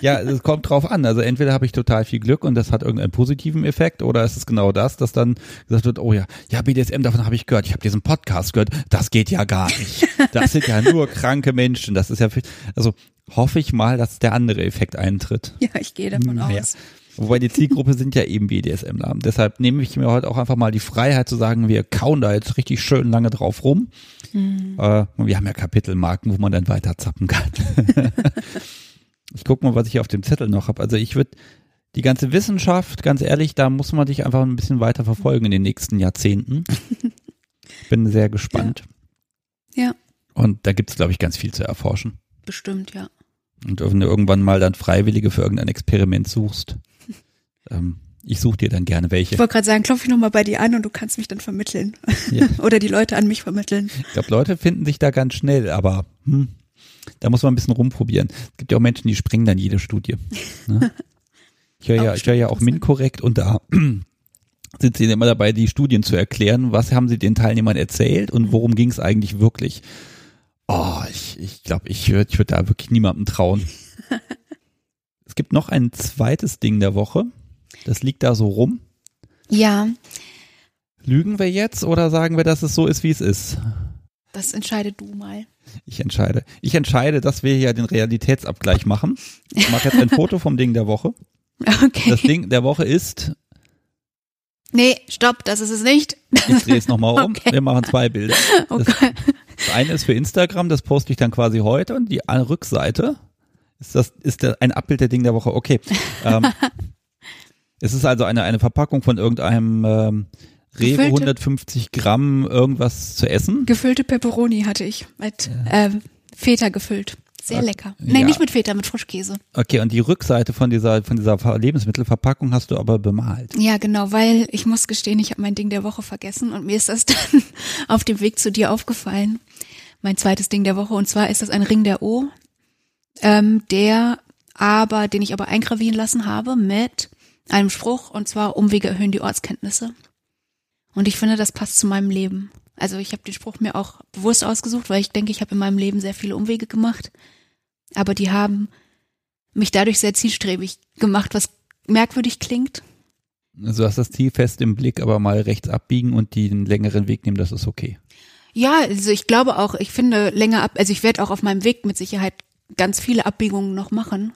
ja, es kommt drauf an. Also entweder habe ich total viel Glück und das hat irgendeinen positiven Effekt, oder ist es genau das, dass dann gesagt wird, oh ja, ja BDSM, davon habe ich gehört, ich habe diesen Podcast gehört, das geht ja gar nicht. Das sind ja nur kranke Menschen. Das ist ja, also hoffe ich mal, dass der andere Effekt eintritt. Ja, ich gehe davon Naja. aus. Wobei die Zielgruppe sind ja eben BDSMler. Deshalb nehme ich mir heute auch einfach mal die Freiheit zu sagen, wir kauen da jetzt richtig schön lange drauf rum. Äh, und wir haben ja Kapitelmarken, wo man dann weiter zappen kann. ich gucke mal, was ich auf dem Zettel noch habe. Also ich würde die ganze Wissenschaft, ganz ehrlich, da muss man dich einfach ein bisschen weiter verfolgen in den nächsten Jahrzehnten. Bin sehr gespannt. Ja, Und da gibt es, glaube ich, ganz viel zu erforschen. bestimmt, ja. Und wenn du irgendwann mal dann Freiwillige für irgendein Experiment suchst, ähm, ich suche dir dann gerne welche. Ich wollte gerade sagen, klopfe ich nochmal bei dir an und du kannst mich dann vermitteln. Ja. Oder die Leute an mich vermitteln. Ich glaube, Leute finden sich da ganz schnell, aber hm, da muss man ein bisschen rumprobieren. Es gibt ja auch Menschen, die sprengen dann jede Studie. Ne? Ich höre ja, Auch ich höre ja auch. MinKorrekt und da sind sie immer dabei, die Studien zu erklären. Was haben sie den Teilnehmern erzählt und worum ging es eigentlich wirklich? Oh, ich ich, glaube, ich würde ich würd da wirklich niemandem trauen. es gibt noch ein zweites Ding der Woche. Das liegt da so rum. Ja, Lügen wir jetzt oder sagen wir, dass es so ist, wie es ist? das entscheide du mal. Ich entscheide. Ich entscheide, dass wir hier den Realitätsabgleich machen. Ich mache jetzt ein Foto vom Ding der Woche. Okay. Das Ding der Woche ist, nee, stopp, das ist es nicht. ich drehe es nochmal um, Okay. wir machen zwei Bilder. Okay. Das eine ist für Instagram, das poste ich dann quasi heute und die Rückseite ist das ist ein Abbild der Ding der Woche. Okay. Ähm, es ist also eine, eine Verpackung von irgendeinem ähm, Rewe Gefüllte- 150 Gramm irgendwas zu essen. Gefüllte Peperoni hatte ich mit ähm, Feta gefüllt. Sehr lecker. Nee, ja. nicht mit Feta, mit Frischkäse. Okay, und die Rückseite von dieser, von dieser Lebensmittelverpackung hast du aber bemalt. Ja, genau, weil ich muss gestehen, ich habe mein Ding der Woche vergessen und mir ist das dann auf dem Weg zu dir aufgefallen. Mein zweites Ding der Woche und zwar ist das ein Ring der O, ähm, der aber, den ich aber eingravieren lassen habe mit einem Spruch und zwar Umwege erhöhen die Ortskenntnisse. Und ich finde, das passt zu meinem Leben. Also ich habe den Spruch mir auch bewusst ausgesucht, weil ich denke, ich habe in meinem Leben sehr viele Umwege gemacht. Aber die haben mich dadurch sehr zielstrebig gemacht, was merkwürdig klingt. Also du hast das Ziel fest im Blick, aber mal rechts abbiegen und den längeren Weg nehmen, das ist okay. Ja, also ich glaube auch, ich finde länger ab, also ich werde auch auf meinem Weg mit Sicherheit ganz viele Abbiegungen noch machen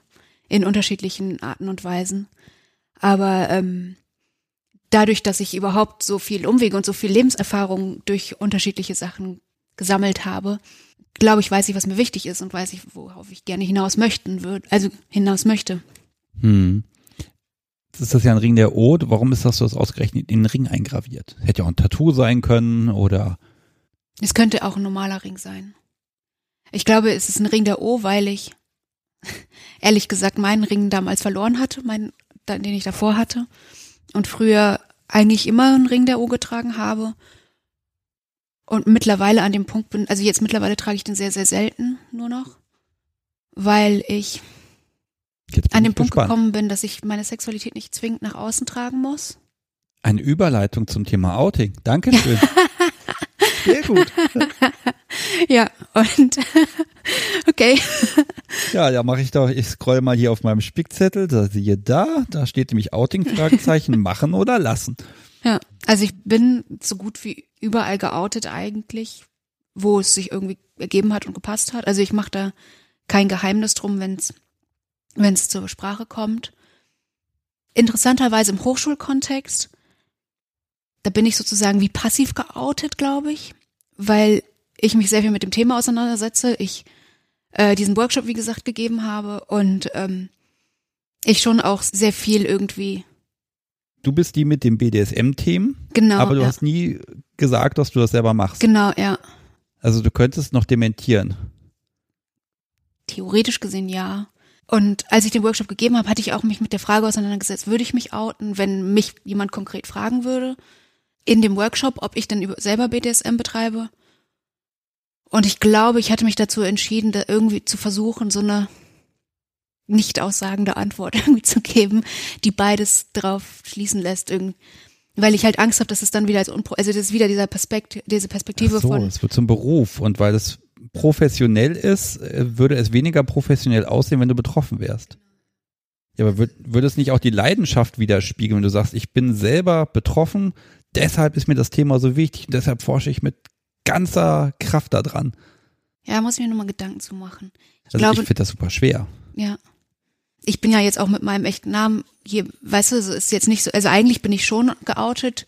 in unterschiedlichen Arten und Weisen. Aber ähm, dadurch, dass ich überhaupt so viel Umwege und so viel Lebenserfahrung durch unterschiedliche Sachen gesammelt habe, glaube ich, weiß ich, was mir wichtig ist und weiß ich, worauf ich gerne hinaus möchten würde, also hinaus möchte. Hm. Jetzt ist das ja ein Ring der O. Warum ist das so ausgerechnet in den Ring eingraviert? Hätte ja auch ein Tattoo sein können oder. Es könnte auch ein normaler Ring sein. Ich glaube, es ist ein Ring der O, weil ich ehrlich gesagt meinen Ring damals verloren hatte, meinen, den ich davor hatte und früher eigentlich immer einen Ring der O getragen habe und mittlerweile an dem Punkt bin, also jetzt mittlerweile trage ich den sehr, sehr selten nur noch, weil ich an den Punkt gespannt. gekommen bin, dass ich meine Sexualität nicht zwingend nach außen tragen muss. Eine Überleitung zum Thema Outing. Dankeschön. Sehr gut. ja, und okay. Ja, ja, mache ich doch. Ich scroll mal hier auf meinem Spickzettel, da siehe da, da steht nämlich Outing Fragezeichen machen oder lassen. Ja, also ich bin so gut wie überall geoutet eigentlich, wo es sich irgendwie ergeben hat und gepasst hat. Also ich mache da kein Geheimnis drum, wenn es zur Sprache kommt. Interessanterweise im Hochschulkontext, da bin ich sozusagen wie passiv geoutet, glaube ich, weil ich mich sehr viel mit dem Thema auseinandersetze. Ich äh, diesen Workshop, wie gesagt, gegeben habe und ähm, ich schon auch sehr viel irgendwie. Du bist die mit dem BDSM-Themen. Genau. Aber du ja. hast nie gesagt, dass du das selber machst. Genau, ja. Also du könntest noch dementieren. Theoretisch gesehen ja. Und als ich den Workshop gegeben habe, hatte ich auch mich mit der Frage auseinandergesetzt, würde ich mich outen, wenn mich jemand konkret fragen würde in dem Workshop, ob ich denn selber BDSM betreibe. Und ich glaube, ich hatte mich dazu entschieden, da irgendwie zu versuchen, so eine nicht aussagende Antwort irgendwie zu geben, die beides drauf schließen lässt, irgendwie. weil ich halt Angst habe, dass es dann wieder als Unpro also das ist wieder dieser Perspekt diese Perspektive Ach so, von es wird zum Beruf und weil es professionell ist, äh, würde es weniger professionell aussehen, wenn du betroffen wärst. Ja, aber würde, würde es nicht auch die Leidenschaft widerspiegeln, wenn du sagst, ich bin selber betroffen, deshalb ist mir das Thema so wichtig und deshalb forsche ich mit ganzer Kraft da dran. Ja, muss ich mir nochmal Gedanken zu machen. Ich also ich finde das super schwer. Ja. Ich bin ja jetzt auch mit meinem echten Namen hier, weißt du, es ist jetzt nicht so, also eigentlich bin ich schon geoutet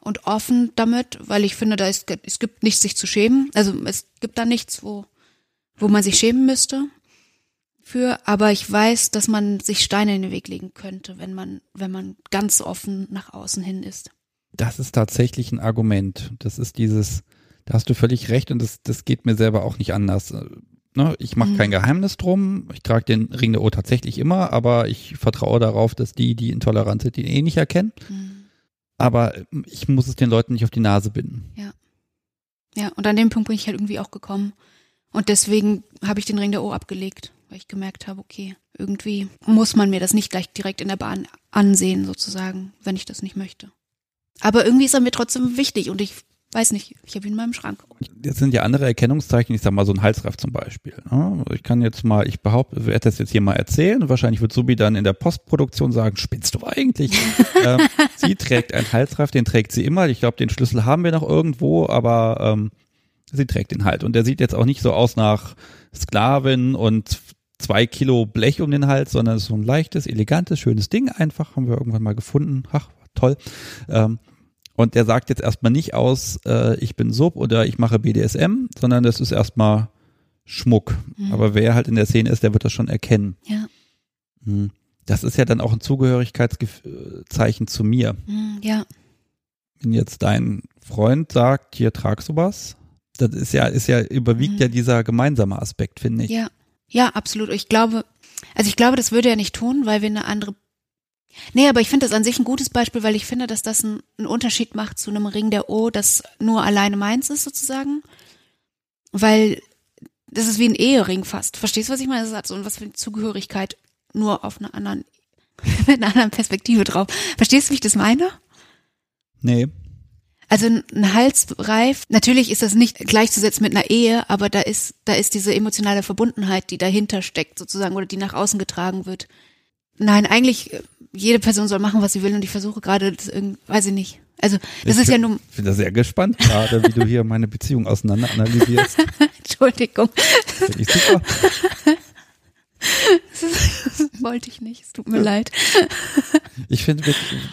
und offen damit, weil ich finde, da ist, es gibt nichts sich zu schämen. Also es gibt da nichts, wo, wo man sich schämen müsste für, aber ich weiß, dass man sich Steine in den Weg legen könnte, wenn man, wenn man ganz offen nach außen hin ist. Das ist tatsächlich ein Argument. Das ist dieses, da hast du völlig recht und das, das geht mir selber auch nicht anders. Ne, ich mache mhm. kein Geheimnis drum. Ich trage den Ring der O tatsächlich immer, aber ich vertraue darauf, dass die, die intolerant sind, den eh nicht erkennen. Mhm. Aber ich muss es den Leuten nicht auf die Nase binden. Ja. Ja, und an dem Punkt bin ich halt irgendwie auch gekommen. Und deswegen habe ich den Ring der O abgelegt, weil ich gemerkt habe, okay, irgendwie muss man mir das nicht gleich direkt in der Bahn ansehen, sozusagen, wenn ich das nicht möchte. Aber irgendwie ist er mir trotzdem wichtig und ich weiß nicht, ich habe ihn in meinem Schrank. Jetzt sind ja andere Erkennungszeichen, ich sag mal so ein Halsreif zum Beispiel. Ne? Ich kann jetzt mal, ich behaupte, werde das jetzt hier mal erzählen und wahrscheinlich wird Subi dann in der Postproduktion sagen, spinnst du eigentlich? ähm, sie trägt einen Halsreif, den trägt sie immer. Ich glaube, den Schlüssel haben wir noch irgendwo, aber ähm, sie trägt den halt. Und der sieht jetzt auch nicht so aus nach Sklavin und zwei Kilo Blech um den Hals, sondern es ist so ein leichtes, elegantes, schönes Ding einfach, haben wir irgendwann mal gefunden. Ach, toll. Ähm, und der sagt jetzt erstmal nicht aus, äh, ich bin Sub oder ich mache BDSM, sondern das ist erstmal Schmuck. Mhm. Aber wer halt in der Szene ist, der wird das schon erkennen. Ja. Mhm. Das ist ja dann auch ein Zugehörigkeitszeichen zu mir. Mhm, ja. Wenn jetzt dein Freund sagt, hier tragst du was, das ist ja, ist ja, überwiegt mhm. ja dieser gemeinsame Aspekt, finde ich. Ja. Ja, absolut. Ich glaube, also ich glaube, das würde er nicht tun, weil wir eine andere. Nee, aber ich finde das an sich ein gutes Beispiel, weil ich finde, dass das einen, einen Unterschied macht zu einem Ring der O, das nur alleine meins ist, sozusagen. Weil das ist wie ein Ehering fast. Verstehst du, was ich meine? Das hat so was für eine Zugehörigkeit nur auf einer anderen, mit einer anderen Perspektive drauf. Verstehst du, wie ich das meine? Nee. Also ein Halsreif, natürlich ist das nicht gleichzusetzen mit einer Ehe, aber da ist, da ist diese emotionale Verbundenheit, die dahinter steckt sozusagen oder die nach außen getragen wird. Nein, eigentlich, jede Person soll machen, was sie will und ich versuche gerade, das irgendwie, weiß ich nicht. Also das ich ist ja nur. Ich bin da sehr gespannt gerade, wie du hier meine Beziehung auseinander analysierst. Entschuldigung. Finde ich super. Das wollte ich nicht, es tut mir leid. Ich finde,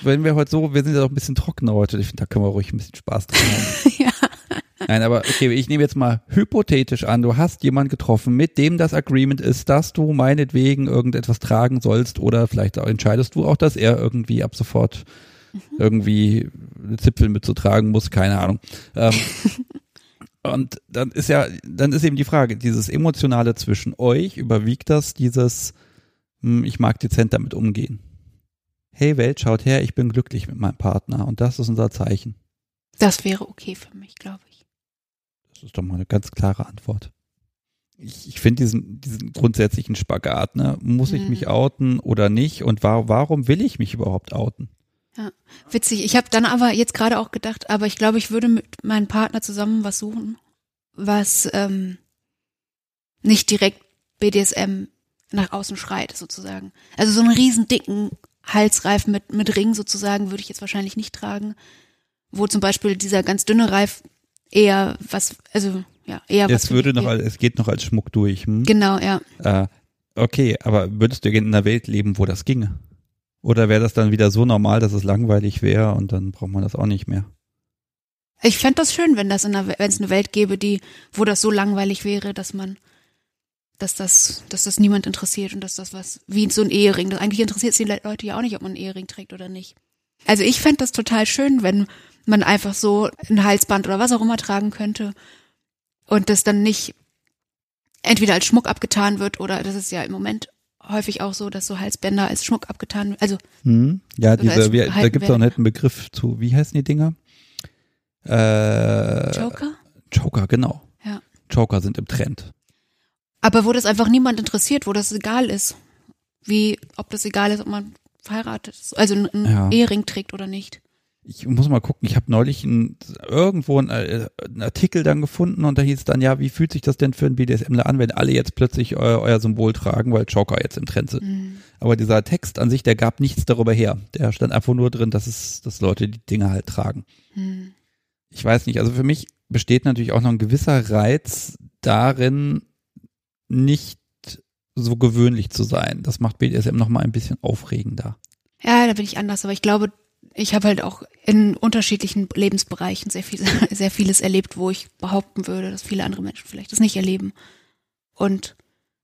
wenn wir heute so, wir sind ja doch ein bisschen trockener heute, ich finde, da können wir ruhig ein bisschen Spaß dran haben. Ja. Nein, aber okay, ich nehme jetzt mal hypothetisch an, du hast jemanden getroffen, mit dem das Agreement ist, dass du meinetwegen irgendetwas tragen sollst oder vielleicht entscheidest du auch, dass er irgendwie ab sofort irgendwie eine Zipfel mitzutragen muss, keine Ahnung. Ähm, und dann ist ja, dann ist eben die Frage, dieses Emotionale zwischen euch, überwiegt das dieses, hm, ich mag dezent damit umgehen. Hey Welt, schaut her, ich bin glücklich mit meinem Partner und das ist unser Zeichen. Das wäre okay für mich, glaube ich. Das ist doch mal eine ganz klare Antwort. Ich, ich finde diesen, diesen grundsätzlichen Spagat, ne? Muss ich Mhm. mich outen oder nicht? Und wa warum will ich mich überhaupt outen? Witzig. Ich habe dann aber jetzt gerade auch gedacht, aber ich glaube, ich würde mit meinem Partner zusammen was suchen, was ähm, nicht direkt BDSM nach außen schreit, sozusagen. Also so einen riesen dicken Halsreif mit, mit Ring sozusagen würde ich jetzt wahrscheinlich nicht tragen. Wo zum Beispiel dieser ganz dünne Reif eher was, also ja, eher was. Es für würde noch, als, es geht noch als Schmuck durch. Hm? Genau, ja. Äh, okay, aber würdest du in einer Welt leben, wo das ginge? Oder wäre das dann wieder so normal, dass es langweilig wäre und dann braucht man das auch nicht mehr? Ich fände das schön, wenn das in einer, wenn es eine Welt gäbe, die, wo das so langweilig wäre, dass man, dass das, dass das niemand interessiert und dass das was, wie so ein Ehering. Das eigentlich interessiert es die Le- Leute ja auch nicht, ob man einen Ehering trägt oder nicht. Also ich fände das total schön, wenn man einfach so ein Halsband oder was auch immer tragen könnte und das dann nicht entweder als Schmuck abgetan wird oder das ist ja im Moment häufig auch so, dass so Halsbänder als Schmuck abgetan, also Hm? Ja, diese, wir, da gibt es auch einen werden. netten Begriff zu, wie heißen die Dinger? Äh, Joker. Joker, genau. Ja. Joker sind im Trend. Aber wo das einfach niemand interessiert, wo das egal ist. Wie, ob das egal ist, ob man verheiratet ist, also einen Ja. Ehering trägt oder nicht. Ich muss mal gucken, ich habe neulich ein, irgendwo einen, äh, einen Artikel dann gefunden und da hieß es dann, ja, wie fühlt sich das denn für einen BDSMler an, wenn alle jetzt plötzlich euer, euer Symbol tragen, weil Joker jetzt im Trend sind. Mhm. Aber dieser Text an sich, der gab nichts darüber her. Der stand einfach nur drin, dass es, dass Leute die Dinge halt tragen. Hm. Ich weiß nicht, also für mich besteht natürlich auch noch ein gewisser Reiz darin, nicht so gewöhnlich zu sein. Das macht BDSM noch mal ein bisschen aufregender. Ja, da bin ich anders, aber ich glaube, ich habe halt auch in unterschiedlichen Lebensbereichen sehr viel, sehr vieles erlebt, wo ich behaupten würde, dass viele andere Menschen vielleicht das nicht erleben. Und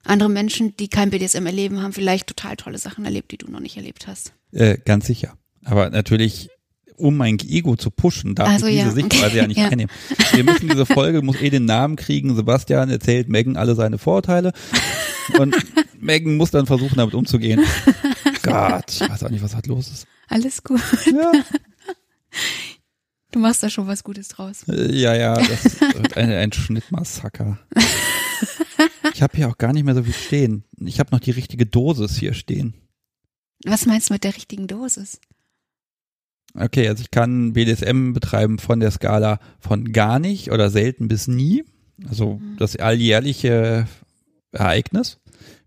andere Menschen, die kein BDSM erleben, haben vielleicht total tolle Sachen erlebt, die du noch nicht erlebt hast. Äh, ganz sicher. Aber natürlich, um mein Ego zu pushen, darf Also ich diese ja, Sichtweise okay, ja nicht ja. einnehmen. Wir müssen diese Folge, muss eh den Namen kriegen. Sebastian erzählt Megan alle seine Vorteile. Und Megan muss dann versuchen, damit umzugehen. Gott, ich weiß auch nicht, was halt los ist. Alles gut. Ja, Du machst da schon was Gutes draus. ja, ja das wird ein, ein Schnittmassaker. Ich habe hier auch gar nicht mehr so viel stehen. Ich habe noch die richtige Dosis hier stehen. Was meinst du mit der richtigen Dosis? Okay, also ich kann BDSM betreiben von der Skala von gar nicht oder selten bis nie. Also das alljährliche Ereignis.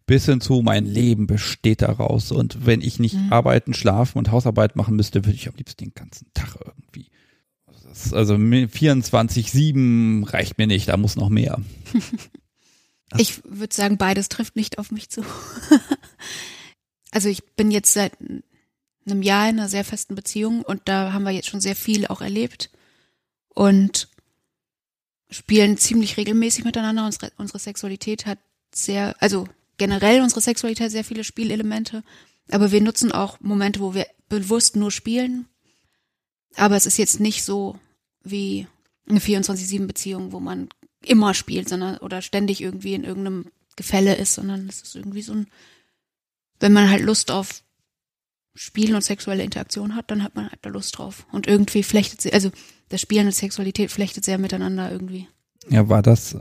Bis hin zu mein Leben besteht daraus. Und wenn ich nicht Mhm. arbeiten, schlafen und Hausarbeit machen müsste, würde ich am liebsten den ganzen Tag irgendwie. Also 24-7 reicht mir nicht, da muss noch mehr. Ich würde sagen, beides trifft nicht auf mich zu. also ich bin jetzt seit einem Jahr in einer sehr festen Beziehung und da haben wir jetzt schon sehr viel auch erlebt und spielen ziemlich regelmäßig miteinander. Unsere, unsere Sexualität hat sehr, also generell unsere Sexualität sehr viele Spielelemente, aber wir nutzen auch Momente, wo wir bewusst nur spielen. Aber es ist jetzt nicht so wie eine 24-7-Beziehung, wo man immer spielt, sondern oder ständig irgendwie in irgendeinem Gefälle ist, sondern es ist irgendwie so ein, wenn man halt Lust auf Spielen und sexuelle Interaktion hat, dann hat man halt da Lust drauf. Und irgendwie flechtet sie, also das Spielen und Sexualität flechtet sehr miteinander irgendwie. Ja, war das,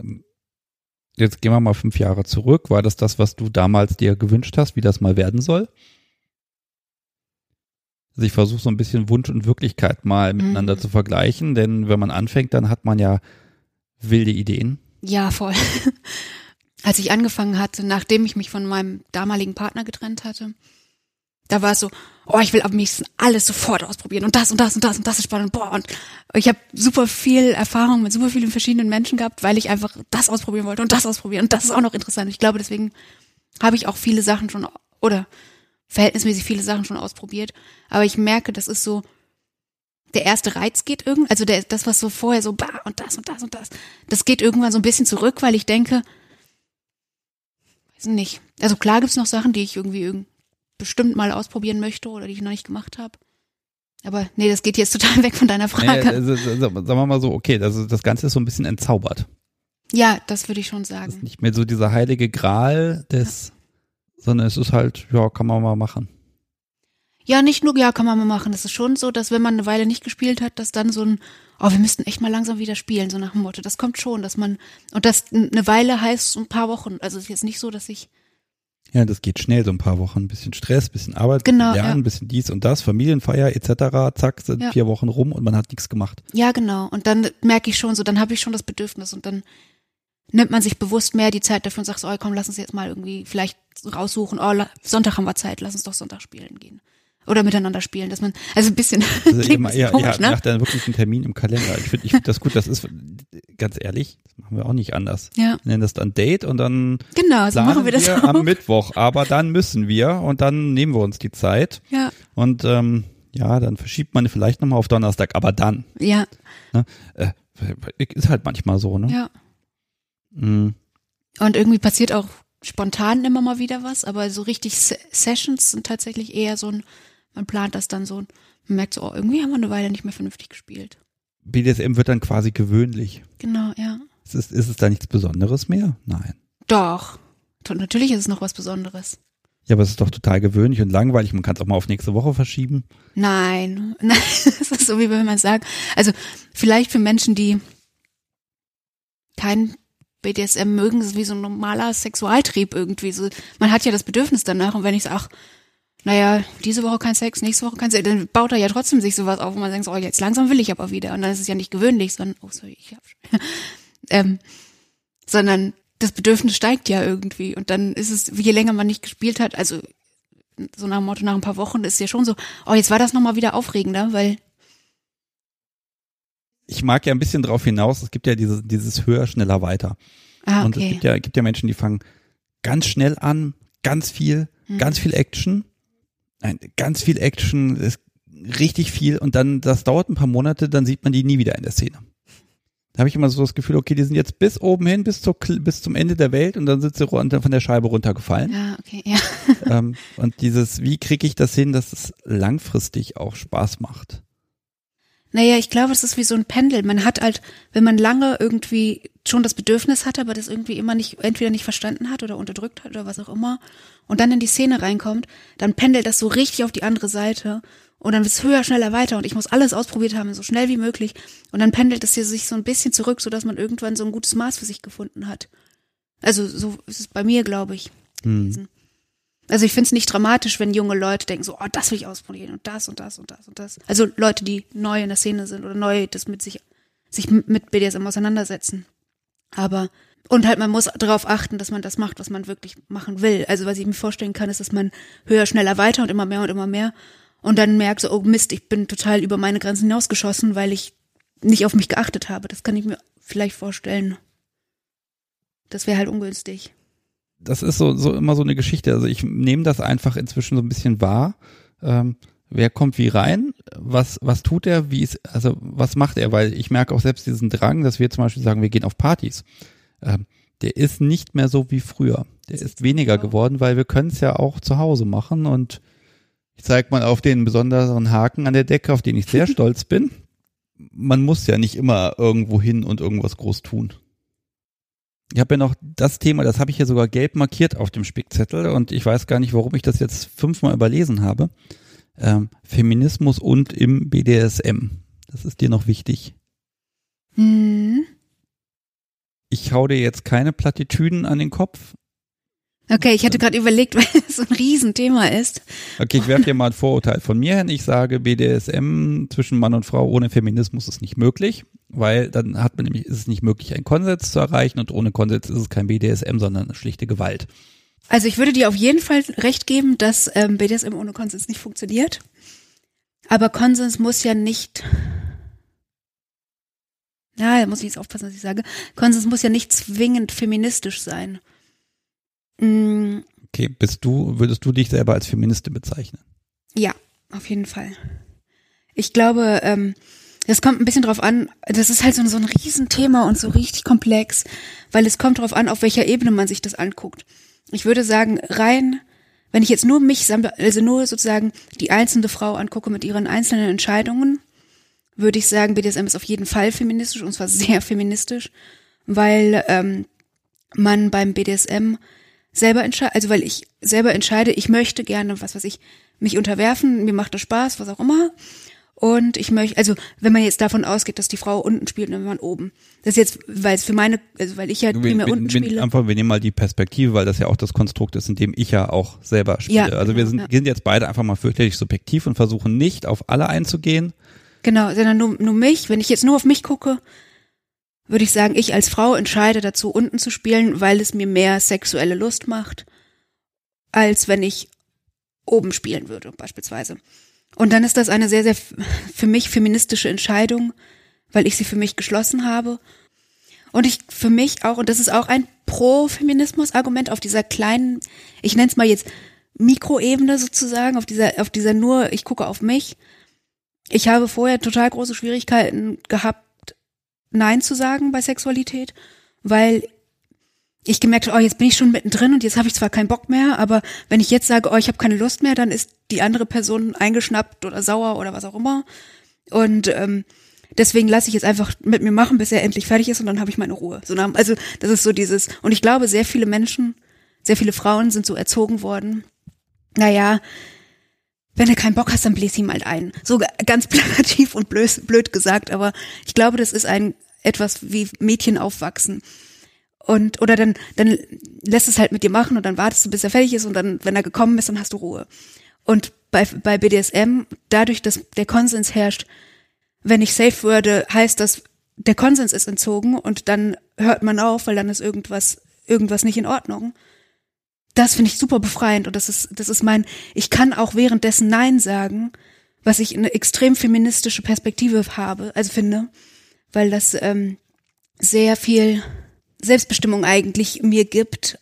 jetzt gehen wir mal fünf Jahre zurück, war das das, was du damals dir gewünscht hast, wie das mal werden soll? Also ich versuche so ein bisschen Wunsch und Wirklichkeit mal miteinander Mhm. zu vergleichen, denn wenn man anfängt, dann hat man ja wilde Ideen. Ja, voll. Als ich angefangen hatte, nachdem ich mich von meinem damaligen Partner getrennt hatte, da war es so, oh, ich will am liebsten alles sofort ausprobieren und das und das und das und das ist spannend. Boah, und ich habe super viel Erfahrung mit super vielen verschiedenen Menschen gehabt, weil ich einfach das ausprobieren wollte und das ausprobieren und das ist auch noch interessant. Ich glaube, deswegen habe ich auch viele Sachen schon oder verhältnismäßig viele Sachen schon ausprobiert, aber ich merke, das ist so der erste Reiz geht irgend, also der, das, was so vorher so, bah, und das und das und das, das geht irgendwann so ein bisschen zurück, weil ich denke, weiß nicht. Also klar gibt's noch Sachen, die ich irgendwie irgend, bestimmt mal ausprobieren möchte oder die ich noch nicht gemacht habe. Aber nee, das geht jetzt total weg von deiner Nee, Frage. also, sagen wir mal so, okay, also das Ganze ist so ein bisschen entzaubert. ja, das würde ich schon Das ist sagen. nicht mehr so dieser heilige Gral des, sondern es ist halt, ja, kann man mal machen. Ja, nicht nur, ja, kann man mal machen. Das ist schon so, dass wenn man eine Weile nicht gespielt hat, dass dann so ein, oh, wir müssten echt mal langsam wieder spielen, so nach dem Motto. Das kommt schon, dass man, und das eine Weile heißt so ein paar Wochen. Also es ist jetzt nicht so, dass ich, Ja, das geht schnell, so ein paar Wochen. Ein bisschen Stress, bisschen Arbeit, Genau, bisschen Lernen, ja. bisschen dies und das, Familienfeier etc. Zack, sind Ja. vier Wochen rum und man hat nichts gemacht. ja, genau. Und dann merke ich schon so, dann habe ich schon das Bedürfnis und dann nimmt man sich bewusst mehr die Zeit dafür und sagt so, oh, komm, lass uns jetzt mal irgendwie vielleicht raussuchen, oh, Sonntag haben wir Zeit, lass uns doch Sonntag spielen gehen. Oder miteinander spielen, dass man, also ein bisschen, Also klingt bisschen ja, komisch, ja, ne? nach dann wirklich einen Termin im Kalender. Ich finde ich find das gut. Das ist, ganz ehrlich, das machen wir auch nicht anders. Ja, Wir nennen das dann Date und dann genau, so machen wir das auch. am Mittwoch. Aber dann müssen wir und dann nehmen wir uns die Zeit. Ja, Und ähm, ja, dann verschiebt man vielleicht nochmal auf Donnerstag. Aber dann. ja, Äh, ist halt manchmal so, ne? ja. Mhm. Und irgendwie passiert auch spontan immer mal wieder was, aber so richtig Se Sessions sind tatsächlich eher so ein, man plant das dann so, und man merkt so, oh, irgendwie haben wir eine Weile nicht mehr vernünftig gespielt. BDSM wird dann quasi gewöhnlich. Genau, ja. Ist es, ist es da nichts Besonderes mehr? Nein. Doch. Natürlich ist es noch was Besonderes. Ja, aber es ist doch total gewöhnlich und langweilig. Man kann es auch mal auf nächste Woche verschieben. Nein, nein, das ist so wie wenn man sagt, also vielleicht für Menschen, die kein BDSM mögen, ist wie so ein normaler Sexualtrieb irgendwie. So, man hat ja das Bedürfnis danach und wenn ich sage, ach, naja, diese Woche kein Sex, nächste Woche kein Sex, dann baut er ja trotzdem sich sowas auf und man denkt oh, jetzt langsam will ich aber wieder. Und dann ist es ja nicht gewöhnlich, sondern, oh, sorry, ich hab, ähm, sondern das Bedürfnis steigt ja irgendwie und dann ist es, je länger man nicht gespielt hat, also so nach dem Motto, nach ein paar Wochen ist ja schon so, oh, jetzt war das nochmal wieder aufregender, weil, Ich mag ja ein bisschen drauf hinaus, es gibt ja dieses, dieses höher, schneller, weiter. ah, Und es okay. gibt ja, gibt ja Menschen, die fangen ganz schnell an, ganz viel, Mhm. ganz viel Action. Nein, ganz viel Action, ist richtig viel und dann, das dauert ein paar Monate, dann sieht man die nie wieder in der Szene. Da habe ich immer so das Gefühl, okay, die sind jetzt bis oben hin, bis, zur, bis zum Ende der Welt und dann sind sie von der Scheibe runtergefallen. Ja, okay, ja. ähm, und dieses, wie kriege ich das hin, dass es langfristig auch Spaß macht? Naja, ich glaube, es ist wie so ein Pendel. Man hat halt, wenn man lange irgendwie schon das Bedürfnis hat, aber das irgendwie immer nicht, entweder nicht verstanden hat oder unterdrückt hat oder was auch immer, und dann in die Szene reinkommt, dann pendelt das so richtig auf die andere Seite und dann wird's höher, schneller, weiter und ich muss alles ausprobiert haben, so schnell wie möglich. Und dann pendelt es hier sich so ein bisschen zurück, sodass man irgendwann so ein gutes Maß für sich gefunden hat. Also so ist es bei mir, glaube ich. Hm. Also ich finde es nicht dramatisch, wenn junge Leute denken so, oh, das will ich ausprobieren und das und das und das und das. Also Leute, die neu in der Szene sind oder neu das mit sich, sich mit BDSM auseinandersetzen. Aber, und halt man muss darauf achten, dass man das macht, was man wirklich machen will. Also was ich mir vorstellen kann, ist, dass man höher, schneller, weiter und immer mehr und immer mehr und dann merkt so, oh Mist, ich bin total über meine Grenzen hinausgeschossen, weil ich nicht auf mich geachtet habe. Das kann ich mir vielleicht vorstellen. Das wäre halt ungünstig. Das ist so, so immer so eine Geschichte. Also ich nehme das einfach inzwischen so ein bisschen wahr. Ähm, wer kommt wie rein? Was, was tut er? Wie ist, also was macht er? Weil ich merke auch selbst diesen Drang, dass wir zum Beispiel sagen, wir gehen auf Partys. Ähm, der ist nicht mehr so wie früher. Der ist weniger geworden, weil wir können es ja auch zu Hause machen und ich zeige mal auf den besonderen Haken an der Decke, auf den ich sehr stolz bin. Man muss ja nicht immer irgendwo hin und irgendwas groß tun. Ich habe ja noch das Thema, das habe ich hier sogar gelb markiert auf dem Spickzettel und ich weiß gar nicht, warum ich das jetzt fünfmal überlesen habe. Ähm, Feminismus und im BDSM. Das ist dir noch wichtig. Hm. Ich hau dir jetzt keine Plattitüden an den Kopf. Okay, ich hatte gerade überlegt, weil es so ein Riesenthema ist. Okay, ich werfe dir mal ein Vorurteil von mir hin. Ich sage, BDSM zwischen Mann und Frau ohne Feminismus ist nicht möglich, weil dann hat man nämlich, ist es nicht möglich, einen Konsens zu erreichen und ohne Konsens ist es kein BDSM, sondern eine schlichte Gewalt. Also ich würde dir auf jeden Fall recht geben, dass ähm, BDSM ohne Konsens nicht funktioniert. Aber Konsens muss ja nicht. Na, da muss ich jetzt aufpassen, was ich sage. Konsens muss ja nicht zwingend feministisch sein. Mm, Okay, bist du, würdest du dich selber als Feministin bezeichnen? Ja, auf jeden Fall. Ich glaube, ähm, das kommt ein bisschen drauf an, das ist halt so, so ein Riesenthema und so richtig komplex, weil es kommt drauf an, auf welcher Ebene man sich das anguckt. Ich würde sagen, rein, wenn ich jetzt nur mich, also nur sozusagen die einzelne Frau angucke mit ihren einzelnen Entscheidungen, würde ich sagen, BDSM ist auf jeden Fall feministisch und zwar sehr feministisch, weil ähm, man beim BDSM selber entscheidet, also weil ich selber entscheide, ich möchte gerne, was weiß ich, mich unterwerfen, mir macht das Spaß, was auch immer. Und ich möchte, also wenn man jetzt davon ausgeht, dass die Frau unten spielt und man oben. Das ist jetzt, weil es für meine, also weil ich ja primär unten spiele. Einfach, wir nehmen mal die Perspektive, weil das ja auch das Konstrukt ist, in dem ich ja auch selber spiele. Ja, also wir genau, sind, ja. sind jetzt beide einfach mal fürchterlich subjektiv und versuchen nicht auf alle einzugehen. Genau, sondern nur, nur mich. Wenn ich jetzt nur auf mich gucke, würde ich sagen, ich als Frau entscheide dazu, unten zu spielen, weil es mir mehr sexuelle Lust macht, als wenn ich oben spielen würde, beispielsweise. Und dann ist das eine sehr, sehr für mich feministische Entscheidung, weil ich sie für mich geschlossen habe. Und ich für mich auch, und das ist auch ein Pro-Feminismus-Argument auf dieser kleinen, ich nenne es mal jetzt Mikroebene sozusagen, auf dieser, auf dieser nur, ich gucke auf mich. Ich habe vorher total große Schwierigkeiten gehabt, Nein zu sagen bei Sexualität, weil ich gemerkt habe, oh, jetzt bin ich schon mittendrin und jetzt habe ich zwar keinen Bock mehr, aber wenn ich jetzt sage, oh, ich habe keine Lust mehr, dann ist die andere Person eingeschnappt oder sauer oder was auch immer. Und ähm, deswegen lasse ich jetzt einfach mit mir machen, bis er endlich fertig ist und dann habe ich meine Ruhe. Also das ist so dieses, und ich glaube, sehr viele Menschen, sehr viele Frauen sind so erzogen worden, naja, wenn du keinen Bock hast, dann bläst ihm halt ein. So ganz plakativ und blöd, blöd gesagt, aber ich glaube, das ist ein etwas wie Mädchen aufwachsen. Und, oder dann, dann lässt es halt mit dir machen und dann wartest du, bis er fertig ist und dann, wenn er gekommen ist, dann hast du Ruhe. Und bei, bei BDSM, dadurch, dass der Konsens herrscht, wenn ich safe würde, heißt das, der Konsens ist entzogen und dann hört man auf, weil dann ist irgendwas, irgendwas nicht in Ordnung. Das finde ich super befreiend und das ist, das ist mein, ich kann auch währenddessen Nein sagen, was ich eine extrem feministische Perspektive habe, also finde, weil das ähm, sehr viel Selbstbestimmung eigentlich mir gibt,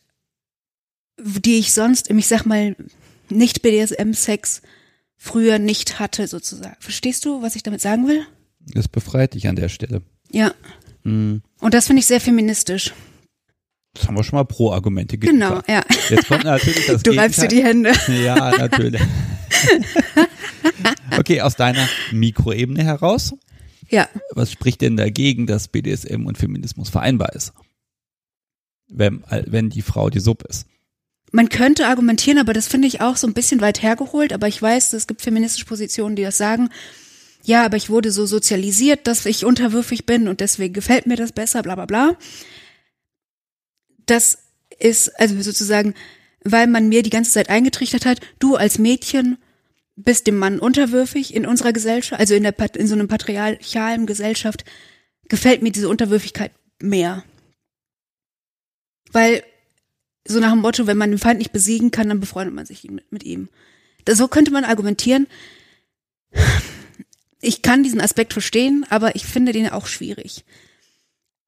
die ich sonst im, ich sag mal, nicht BDSM-Sex früher nicht hatte, sozusagen. Verstehst du, was ich damit sagen will? Das befreit dich an der Stelle. Ja. Hm. Und das finde ich sehr feministisch. Das haben wir schon mal Pro-Argumente geliefert. Genau, ja. Jetzt kommt natürlich das Du reibst dir die Gegenteil. Hände. Ja, natürlich. okay, aus deiner Mikroebene heraus, Ja. was spricht denn dagegen, dass BDSM und Feminismus vereinbar ist? Wenn, wenn die Frau die Sub ist. Man könnte argumentieren, aber das finde ich auch so ein bisschen weit hergeholt. Aber ich weiß, es gibt feministische Positionen, die das sagen. Ja, aber ich wurde so sozialisiert, dass ich unterwürfig bin und deswegen gefällt mir das besser, bla bla bla. Das ist also sozusagen, weil man mir die ganze Zeit eingetrichtert hat, du als Mädchen bist dem Mann unterwürfig in unserer Gesellschaft, also in der in so einem patriarchalen Gesellschaft gefällt mir diese Unterwürfigkeit mehr. Weil so nach dem Motto, wenn man den Feind nicht besiegen kann, dann befreundet man sich mit, mit ihm. Das, so könnte man argumentieren. Ich kann diesen Aspekt verstehen, aber ich finde den auch schwierig.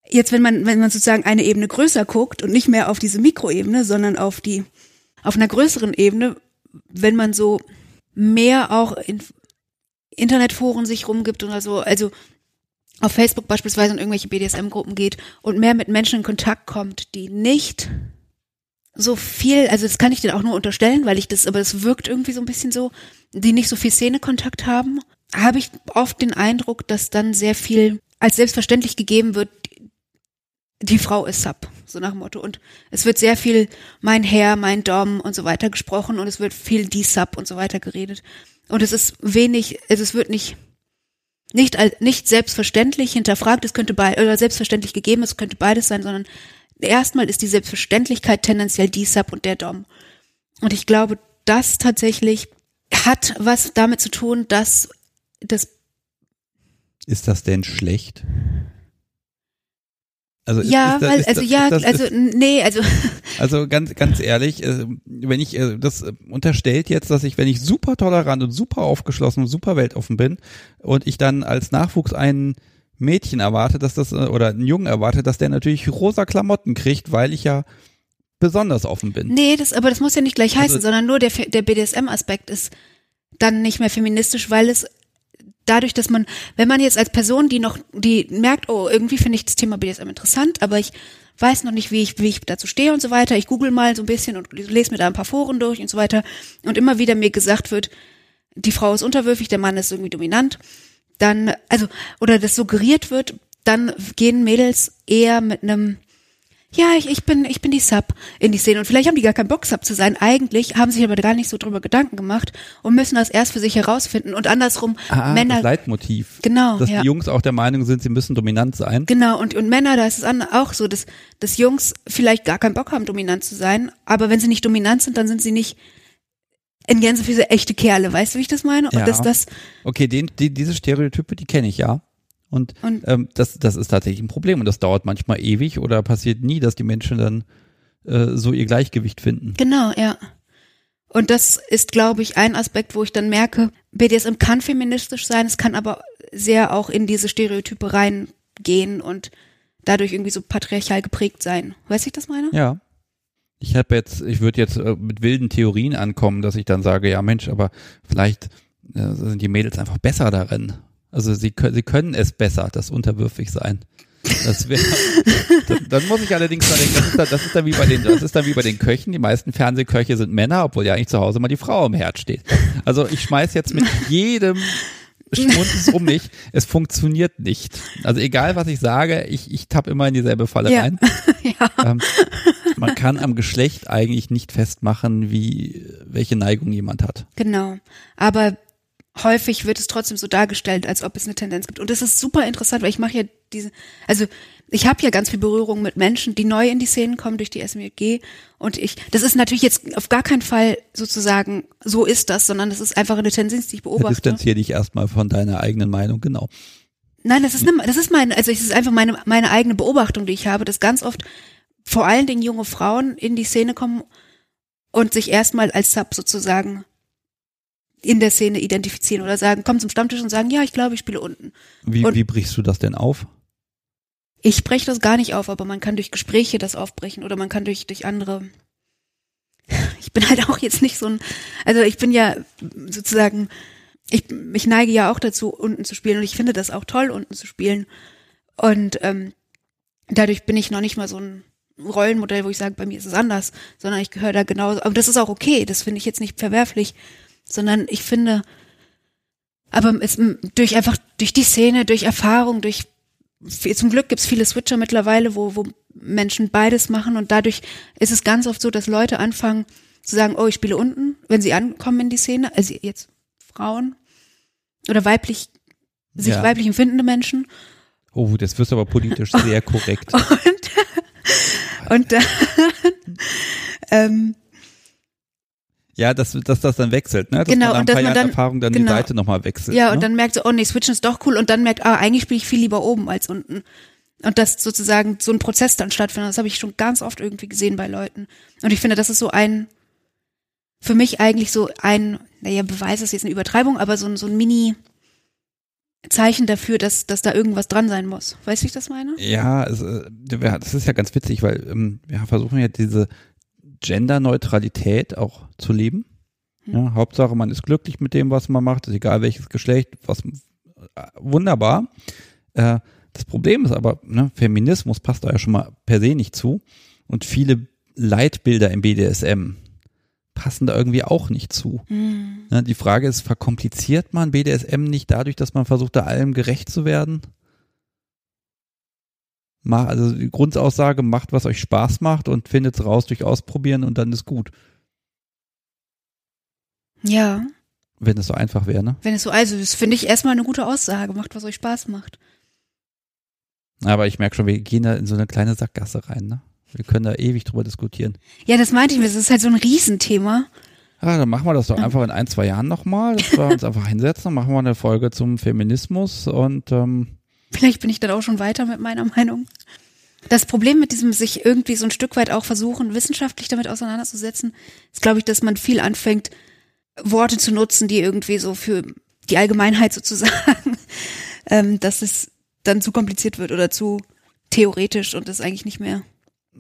Jetzt, wenn man, wenn man sozusagen eine Ebene größer guckt und nicht mehr auf diese Mikroebene, sondern auf die, auf einer größeren Ebene, wenn man so mehr auch in Internetforen sich rumgibt oder so, also auf Facebook beispielsweise in irgendwelche BDSM-Gruppen geht und mehr mit Menschen in Kontakt kommt, die nicht so viel, also das kann ich dir auch nur unterstellen, weil ich das, aber das wirkt irgendwie so ein bisschen so, die nicht so viel Szenekontakt haben, habe ich oft den Eindruck, dass dann sehr viel als selbstverständlich gegeben wird, die Frau ist Sub, so nach dem Motto. Und es wird sehr viel mein Herr, mein Dom und so weiter gesprochen und es wird viel die Sub und so weiter geredet. Und es ist wenig, es wird nicht, nicht, nicht selbstverständlich hinterfragt, es könnte bei, oder selbstverständlich gegeben, es könnte beides sein, sondern erstmal ist die Selbstverständlichkeit tendenziell die Sub und der Dom. Und ich glaube, das tatsächlich hat was damit zu tun, dass das ist das denn schlecht? Also ja, ist, ist, weil, ist, also ja, also nee, also also ganz ganz ehrlich, äh, wenn ich äh, das äh, unterstellt jetzt, dass ich, wenn ich super tolerant und super aufgeschlossen und super weltoffen bin und ich dann als Nachwuchs ein Mädchen erwarte, dass das oder einen Jungen erwarte, dass der natürlich rosa Klamotten kriegt, weil ich ja besonders offen bin. Nee, das aber das muss ja nicht gleich heißen, also, sondern nur der der BDSM Aspekt ist dann nicht mehr feministisch, weil es dadurch, dass man, wenn man jetzt als Person, die noch, die merkt, oh, irgendwie finde ich das Thema BDSM interessant, aber ich weiß noch nicht, wie ich, wie ich dazu stehe und so weiter. Ich google mal so ein bisschen und lese mir da ein paar Foren durch und so weiter. Und immer wieder mir gesagt wird, die Frau ist unterwürfig, der Mann ist irgendwie dominant. Dann, also, oder das suggeriert wird, dann gehen Mädels eher mit einem ja, ich, ich bin, ich bin die Sub in die Szene. Und vielleicht haben die gar keinen Bock, Sub zu sein. Eigentlich haben sich aber gar nicht so drüber Gedanken gemacht und müssen das erst für sich herausfinden. Und andersrum, ah, Männer. Das Leitmotiv. Genau. Dass ja. die Jungs auch der Meinung sind, sie müssen dominant sein. Genau. Und, und Männer, da ist es auch so, dass, dass Jungs vielleicht gar keinen Bock haben, dominant zu sein. Aber wenn sie nicht dominant sind, dann sind sie nicht in Gänse für so echte Kerle. Weißt du, wie ich das meine? Und ja. dass das. Okay, den, die, diese Stereotype, die kenne ich ja. Und, und ähm, das, das ist tatsächlich ein Problem und das dauert manchmal ewig oder passiert nie, dass die Menschen dann äh, so ihr Gleichgewicht finden. Genau, ja. Und das ist, glaube ich, ein Aspekt, wo ich dann merke, BDSM kann feministisch sein, es kann aber sehr auch in diese Stereotype reingehen und dadurch irgendwie so patriarchal geprägt sein. Weißt du, ich das meine? Ja. Ich habe jetzt, ich würde jetzt äh, mit wilden Theorien ankommen, dass ich dann sage, ja Mensch, aber vielleicht äh, sind die Mädels einfach besser darin. Also sie, können, sie können es besser, das unterwürfig sein. Das wäre, dann muss ich allerdings mal denken, das ist, dann, das ist dann wie bei den, das ist dann wie bei den Köchen. Die meisten Fernsehköche sind Männer, obwohl ja eigentlich zu Hause mal die Frau im Herd steht. Also ich schmeiß jetzt mit jedem Schmunzes um mich. Es funktioniert nicht. Also egal was ich sage, ich, ich tapp immer in dieselbe Falle ja. rein. ja. Ähm, man kann am Geschlecht eigentlich nicht festmachen, wie, welche Neigung jemand hat. Genau. Aber häufig wird es trotzdem so dargestellt, als ob es eine Tendenz gibt. Und das ist super interessant, weil ich mache ja diese, also ich habe ja ganz viel Berührung mit Menschen, die neu in die Szenen kommen durch die SMG. Und ich, das ist natürlich jetzt auf gar keinen Fall sozusagen, so ist das, sondern das ist einfach eine Tendenz, die ich beobachte. Distanziere dich erstmal von deiner eigenen Meinung, genau. Nein, das ist, eine, das ist mein, also es ist einfach meine, meine eigene Beobachtung, die ich habe, dass ganz oft vor allen Dingen junge Frauen in die Szene kommen und sich erstmal als Sub sozusagen in der Szene identifizieren oder sagen, kommen zum Stammtisch und sagen, ja, ich glaube, ich spiele unten. Wie, und wie brichst du das denn auf? Ich breche das gar nicht auf, aber man kann durch Gespräche das aufbrechen oder man kann durch, durch andere. Ich bin halt auch jetzt nicht so ein, also ich bin ja sozusagen, ich, ich neige ja auch dazu, unten zu spielen und ich finde das auch toll, unten zu spielen. Und ähm, dadurch bin ich noch nicht mal so ein Rollenmodell, wo ich sage, bei mir ist es anders, sondern ich gehöre da genauso. Aber das ist auch okay, das finde ich jetzt nicht verwerflich sondern ich finde, aber es, durch einfach, durch die Szene, durch Erfahrung, durch, zum Glück gibt's viele Switcher mittlerweile, wo, wo Menschen beides machen und dadurch ist es ganz oft so, dass Leute anfangen zu sagen, oh, ich spiele unten, wenn sie ankommen in die Szene, also jetzt Frauen oder weiblich, sich ja. weiblich empfindende Menschen. Oh, das wirst aber politisch sehr korrekt. Und, und dann, ähm, ja, dass, dass das dann wechselt, ne? Dass genau, man und dass man dann, Erfahrung dann genau. die Seite nochmal wechselt. Ja, ne? und dann merkt so, oh nee, Switchen ist doch cool und dann merkt, ah, eigentlich spiele ich viel lieber oben als unten. Und dass sozusagen so ein Prozess dann stattfindet, das habe ich schon ganz oft irgendwie gesehen bei Leuten. Und ich finde, das ist so ein, für mich eigentlich so ein, naja, Beweis ist jetzt eine Übertreibung, aber so, so ein Mini- Zeichen dafür, dass, dass da irgendwas dran sein muss. Weißt du, wie ich das meine? Ja, also, das ist ja ganz witzig, weil ähm, wir versuchen ja diese Genderneutralität auch zu leben. Hm. Ja, Hauptsache, man ist glücklich mit dem, was man macht, ist egal welches Geschlecht, was äh, wunderbar. Äh, das Problem ist aber, ne, Feminismus passt da ja schon mal per se nicht zu. Und viele Leitbilder im BDSM passen da irgendwie auch nicht zu. Mhm. Ne, die Frage ist, verkompliziert man BDSM nicht dadurch, dass man versucht, da allem gerecht zu werden? Mach, also die Grundaussage, macht, was euch Spaß macht und findet es raus durch Ausprobieren und dann ist gut. Ja, Wenn es so einfach wäre, ne? wenn es so, also das finde ich erstmal eine gute Aussage, macht, was euch Spaß macht. Aber ich merke schon, wir gehen da in so eine kleine Sackgasse rein, ne? Wir können da ewig drüber diskutieren. Ja, das meinte ich mir, das ist halt so ein Riesenthema. Ah, dann machen wir das doch einfach in ein, zwei Jahren nochmal, dass wir uns einfach hinsetzen, machen wir eine Folge zum Feminismus und ähm, Vielleicht bin ich dann auch schon weiter mit meiner Meinung. Das Problem mit diesem sich irgendwie so ein Stück weit auch versuchen, wissenschaftlich damit auseinanderzusetzen, ist, glaube ich, dass man viel anfängt, Worte zu nutzen, die irgendwie so für die Allgemeinheit sozusagen, ähm, dass es dann zu kompliziert wird oder zu theoretisch und das eigentlich nicht mehr.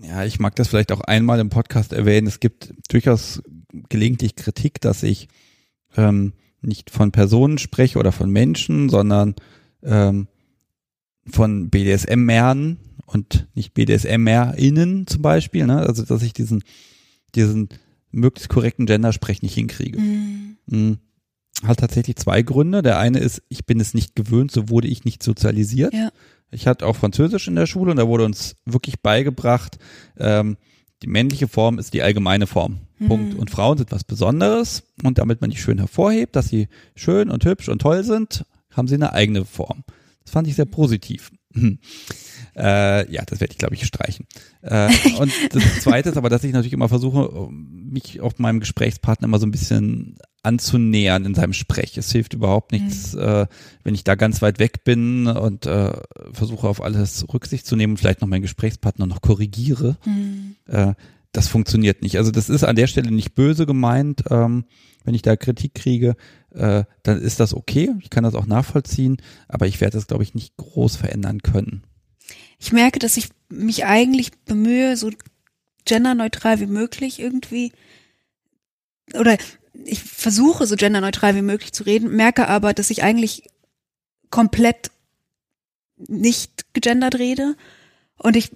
ja, ich mag das vielleicht auch einmal im Podcast erwähnen. Es gibt durchaus gelegentlich Kritik, dass ich ähm, nicht von Personen spreche oder von Menschen, sondern ähm, von BDSM-Männern und nicht BDSM-MerInnen zum Beispiel. Ne? Also dass ich diesen, diesen möglichst korrekten Gendersprech nicht hinkriege. Mhm. Hat tatsächlich zwei Gründe. Der eine ist, ich bin es nicht gewöhnt, so wurde ich nicht sozialisiert. Ja. Ich hatte auch Französisch in der Schule und da wurde uns wirklich beigebracht, ähm, die männliche Form ist die allgemeine Form. Punkt. Und Frauen sind was Besonderes und damit man die schön hervorhebt, dass sie schön und hübsch und toll sind, haben sie eine eigene Form. Das fand ich sehr positiv. Äh, ja, das werde ich, glaube ich, streichen. Äh, und das Zweite ist aber, dass ich natürlich immer versuche, mich auf meinem Gesprächspartner immer so ein bisschen anzunähern in seinem Sprech. Es hilft überhaupt nichts, äh, wenn ich da ganz weit weg bin und äh, versuche auf alles Rücksicht zu nehmen und vielleicht noch meinen Gesprächspartner noch korrigiere. Äh, das funktioniert nicht. Also das ist an der Stelle nicht böse gemeint. Ähm, wenn ich da Kritik kriege, äh, dann ist das okay. Ich kann das auch nachvollziehen, aber ich werde das, glaube ich, nicht groß verändern können. Ich merke, dass ich mich eigentlich bemühe, so genderneutral wie möglich irgendwie, oder ich versuche so genderneutral wie möglich zu reden, merke aber, dass ich eigentlich komplett nicht gegendert rede. Und ich,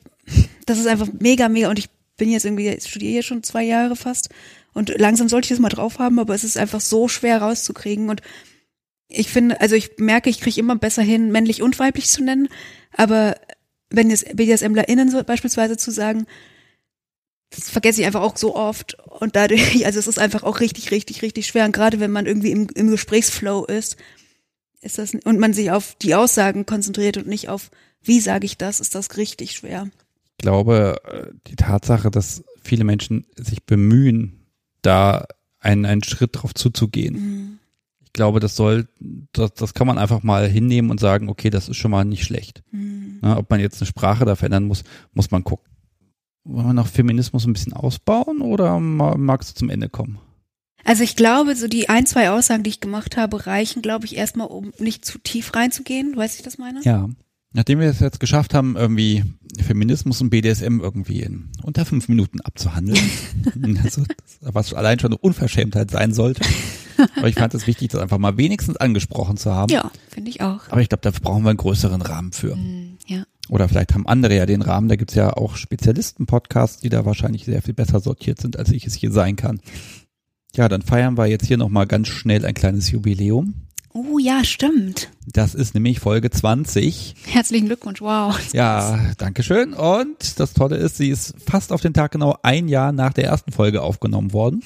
das ist einfach mega, mega, und ich bin jetzt irgendwie, studiere hier schon zwei Jahre fast und langsam sollte ich das mal drauf haben, aber es ist einfach so schwer rauszukriegen. Und ich finde, also ich merke, ich kriege immer besser hin, männlich und weiblich zu nennen, aber wenn jetzt BDSMlerInnen so beispielsweise zu sagen, das vergesse ich einfach auch so oft. Und dadurch, also es ist einfach auch richtig, richtig, richtig schwer. Und gerade wenn man irgendwie im, im Gesprächsflow ist, ist das, und man sich auf die Aussagen konzentriert und nicht auf, wie sage ich das, ist das richtig schwer. Ich glaube, äh, die Tatsache, dass viele Menschen sich bemühen, da einen, einen Schritt drauf zuzugehen. Ich glaube, das soll, das, das kann man einfach mal hinnehmen und sagen, okay, das ist schon mal nicht schlecht. Na, ob man jetzt eine Sprache da verändern muss, muss man gucken. Wollen wir noch Feminismus ein bisschen ausbauen oder ma- magst du zum Ende kommen? Also ich glaube, so die ein, zwei Aussagen, die ich gemacht habe, reichen, glaube ich, erstmal, um nicht zu tief reinzugehen. Weißt du, ich das meine? Ja. Nachdem wir es jetzt geschafft haben, irgendwie Feminismus und BDSM irgendwie in unter fünf Minuten abzuhandeln, also, was allein schon eine Unverschämtheit sein sollte. Aber ich fand es wichtig, das einfach mal wenigstens angesprochen zu haben. Ja, finde ich auch. Aber ich glaube, dafür brauchen wir einen größeren Rahmen für. Hm, Ja. Oder vielleicht haben andere ja den Rahmen. Da gibt's ja auch Spezialisten-Podcasts, die da wahrscheinlich sehr viel besser sortiert sind, als ich es hier sein kann. Ja, dann feiern wir jetzt hier nochmal ganz schnell ein kleines Jubiläum. Oh ja, stimmt. Das ist nämlich Folge 20. Herzlichen Glückwunsch, wow. Ja, danke schön. Und das Tolle ist, sie ist fast auf den Tag genau ein Jahr nach der ersten Folge aufgenommen worden.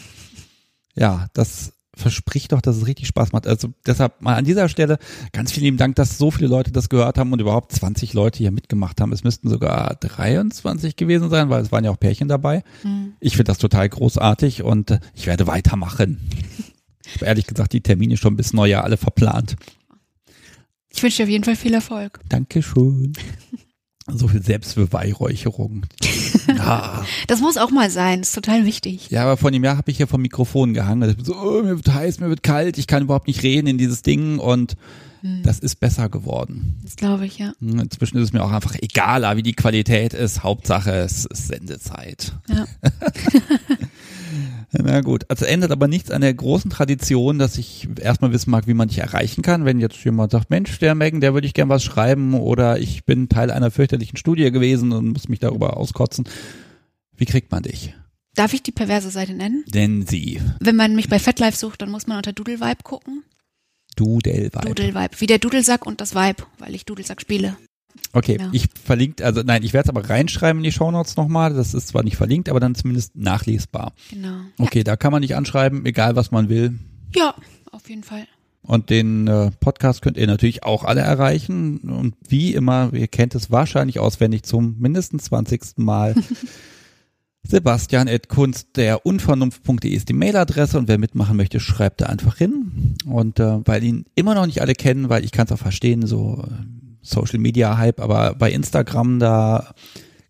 Ja, das verspricht doch, dass es richtig Spaß macht. Also deshalb mal an dieser Stelle ganz vielen lieben Dank, dass so viele Leute das gehört haben und überhaupt 20 Leute hier mitgemacht haben. Es müssten sogar 23 gewesen sein, weil es waren ja auch Pärchen dabei. Ich finde das total großartig und äh, ich werde weitermachen. Ich habe ehrlich gesagt die Termine schon bis Neujahr alle verplant. Ich wünsche dir auf jeden Fall viel Erfolg. Dankeschön. So viel Selbstbeweihräucherung. Ja. Das muss auch mal sein, ist total wichtig. ja, aber vor einem Jahr habe ich hier vom Mikrofon gehangen. Ich bin so, oh, mir wird heiß, mir wird kalt, ich kann überhaupt nicht reden in dieses Ding und das ist besser geworden. Das glaube ich, ja. Hm, Inzwischen ist es mir auch einfach egaler, wie die Qualität ist. Hauptsache, es ist Sendezeit. ja. Na gut, also ändert aber nichts an der großen Tradition, dass ich erstmal wissen mag, wie man dich erreichen kann. Wenn jetzt jemand sagt, Mensch, der Megan, der würde ich gern was schreiben oder ich bin Teil einer fürchterlichen Studie gewesen und muss mich darüber auskotzen. Wie kriegt man dich? Darf ich die perverse Seite nennen? Denn sie, Wenn man mich bei FetLife sucht, dann muss man unter Doodle Vibe gucken. Dudelweib. Vibe. Wie der Dudelsack und das Vibe, weil ich Dudelsack spiele. Okay, Genau. ich verlinkt, also nein, ich werde es aber reinschreiben in die Shownotes nochmal. Das ist zwar nicht verlinkt, aber dann zumindest nachlesbar. Genau. Okay, da kann man nicht anschreiben, egal was man will. Ja, auf jeden Fall. Und den äh, Podcast könnt ihr natürlich auch alle erreichen. Und wie immer, ihr kennt es wahrscheinlich auswendig zum mindestens 20. Mal. Sebastian at Kunst der Unvernunft.de ist die Mailadresse und wer mitmachen möchte, schreibt da einfach hin. Und äh, weil ihn immer noch nicht alle kennen, weil ich kann es auch verstehen, so äh, Social Media Hype, aber bei Instagram da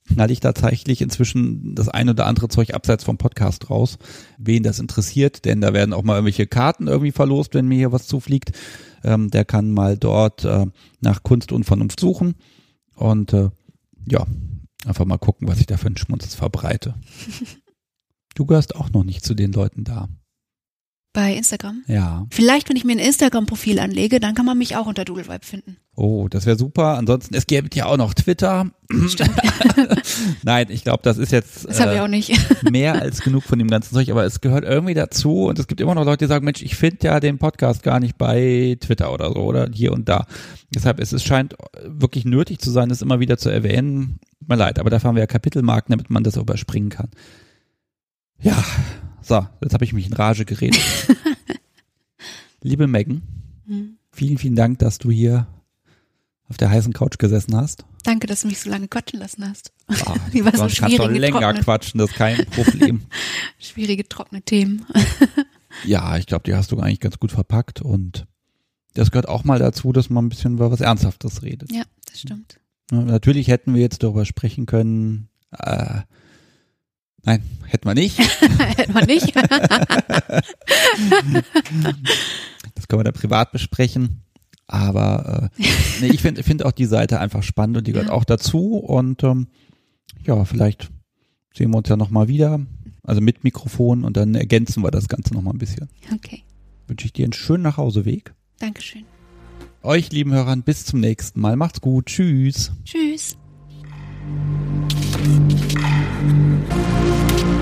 knall ich tatsächlich inzwischen das ein oder andere Zeug abseits vom Podcast raus, wen das interessiert, denn da werden auch mal irgendwelche Karten irgendwie verlost, wenn mir hier was zufliegt. Ähm, der kann mal dort äh, nach Kunst und Vernunft suchen und äh, ja, einfach mal gucken, was ich da für einen Schmunzes verbreite. Du gehörst auch noch nicht zu den Leuten da. Bei Instagram. Ja. Vielleicht, wenn ich mir ein Instagram-Profil anlege, dann kann man mich auch unter Doodlevibe finden. Oh, das wäre super. Ansonsten, es gäbe ja auch noch Twitter. Nein, ich glaube, das ist jetzt Das äh, auch nicht. mehr als genug von dem ganzen Zeug, aber es gehört irgendwie dazu und es gibt immer noch Leute, die sagen, Mensch, ich finde ja den Podcast gar nicht bei Twitter oder so oder hier und da. Deshalb ist es scheint wirklich nötig zu sein, das immer wieder zu erwähnen. Tut mir leid, aber dafür haben wir ja Kapitelmarken, damit man das überspringen kann. Ja, so, jetzt habe ich mich in Rage geredet. Liebe Megan, Hm. vielen, vielen Dank, dass du hier auf der heißen Couch gesessen hast. Danke, dass du mich so lange quatschen lassen hast. Ah, Die war so sonst kannst schwierig länger getrocknet. quatschen, das ist kein Problem. Schwierige, trockene Themen. Ja, ich glaube, die hast du eigentlich ganz gut verpackt und das gehört auch mal dazu, dass man ein bisschen über was Ernsthaftes redet. Ja, das stimmt. Natürlich hätten wir jetzt darüber sprechen können. Äh, nein, hätten wir nicht. Hätte man nicht. Das können wir dann privat besprechen. Aber äh, nee, ich finde find auch die Seite einfach spannend und die gehört auch dazu. Und ähm, ja, vielleicht sehen wir uns ja nochmal wieder. Also mit Mikrofon und dann ergänzen wir das Ganze nochmal ein bisschen. Okay. Wünsche ich dir einen schönen Nachhauseweg. Dankeschön. Euch, lieben Hörern, bis zum nächsten Mal. Macht's gut. Tschüss. Tschüss. thank you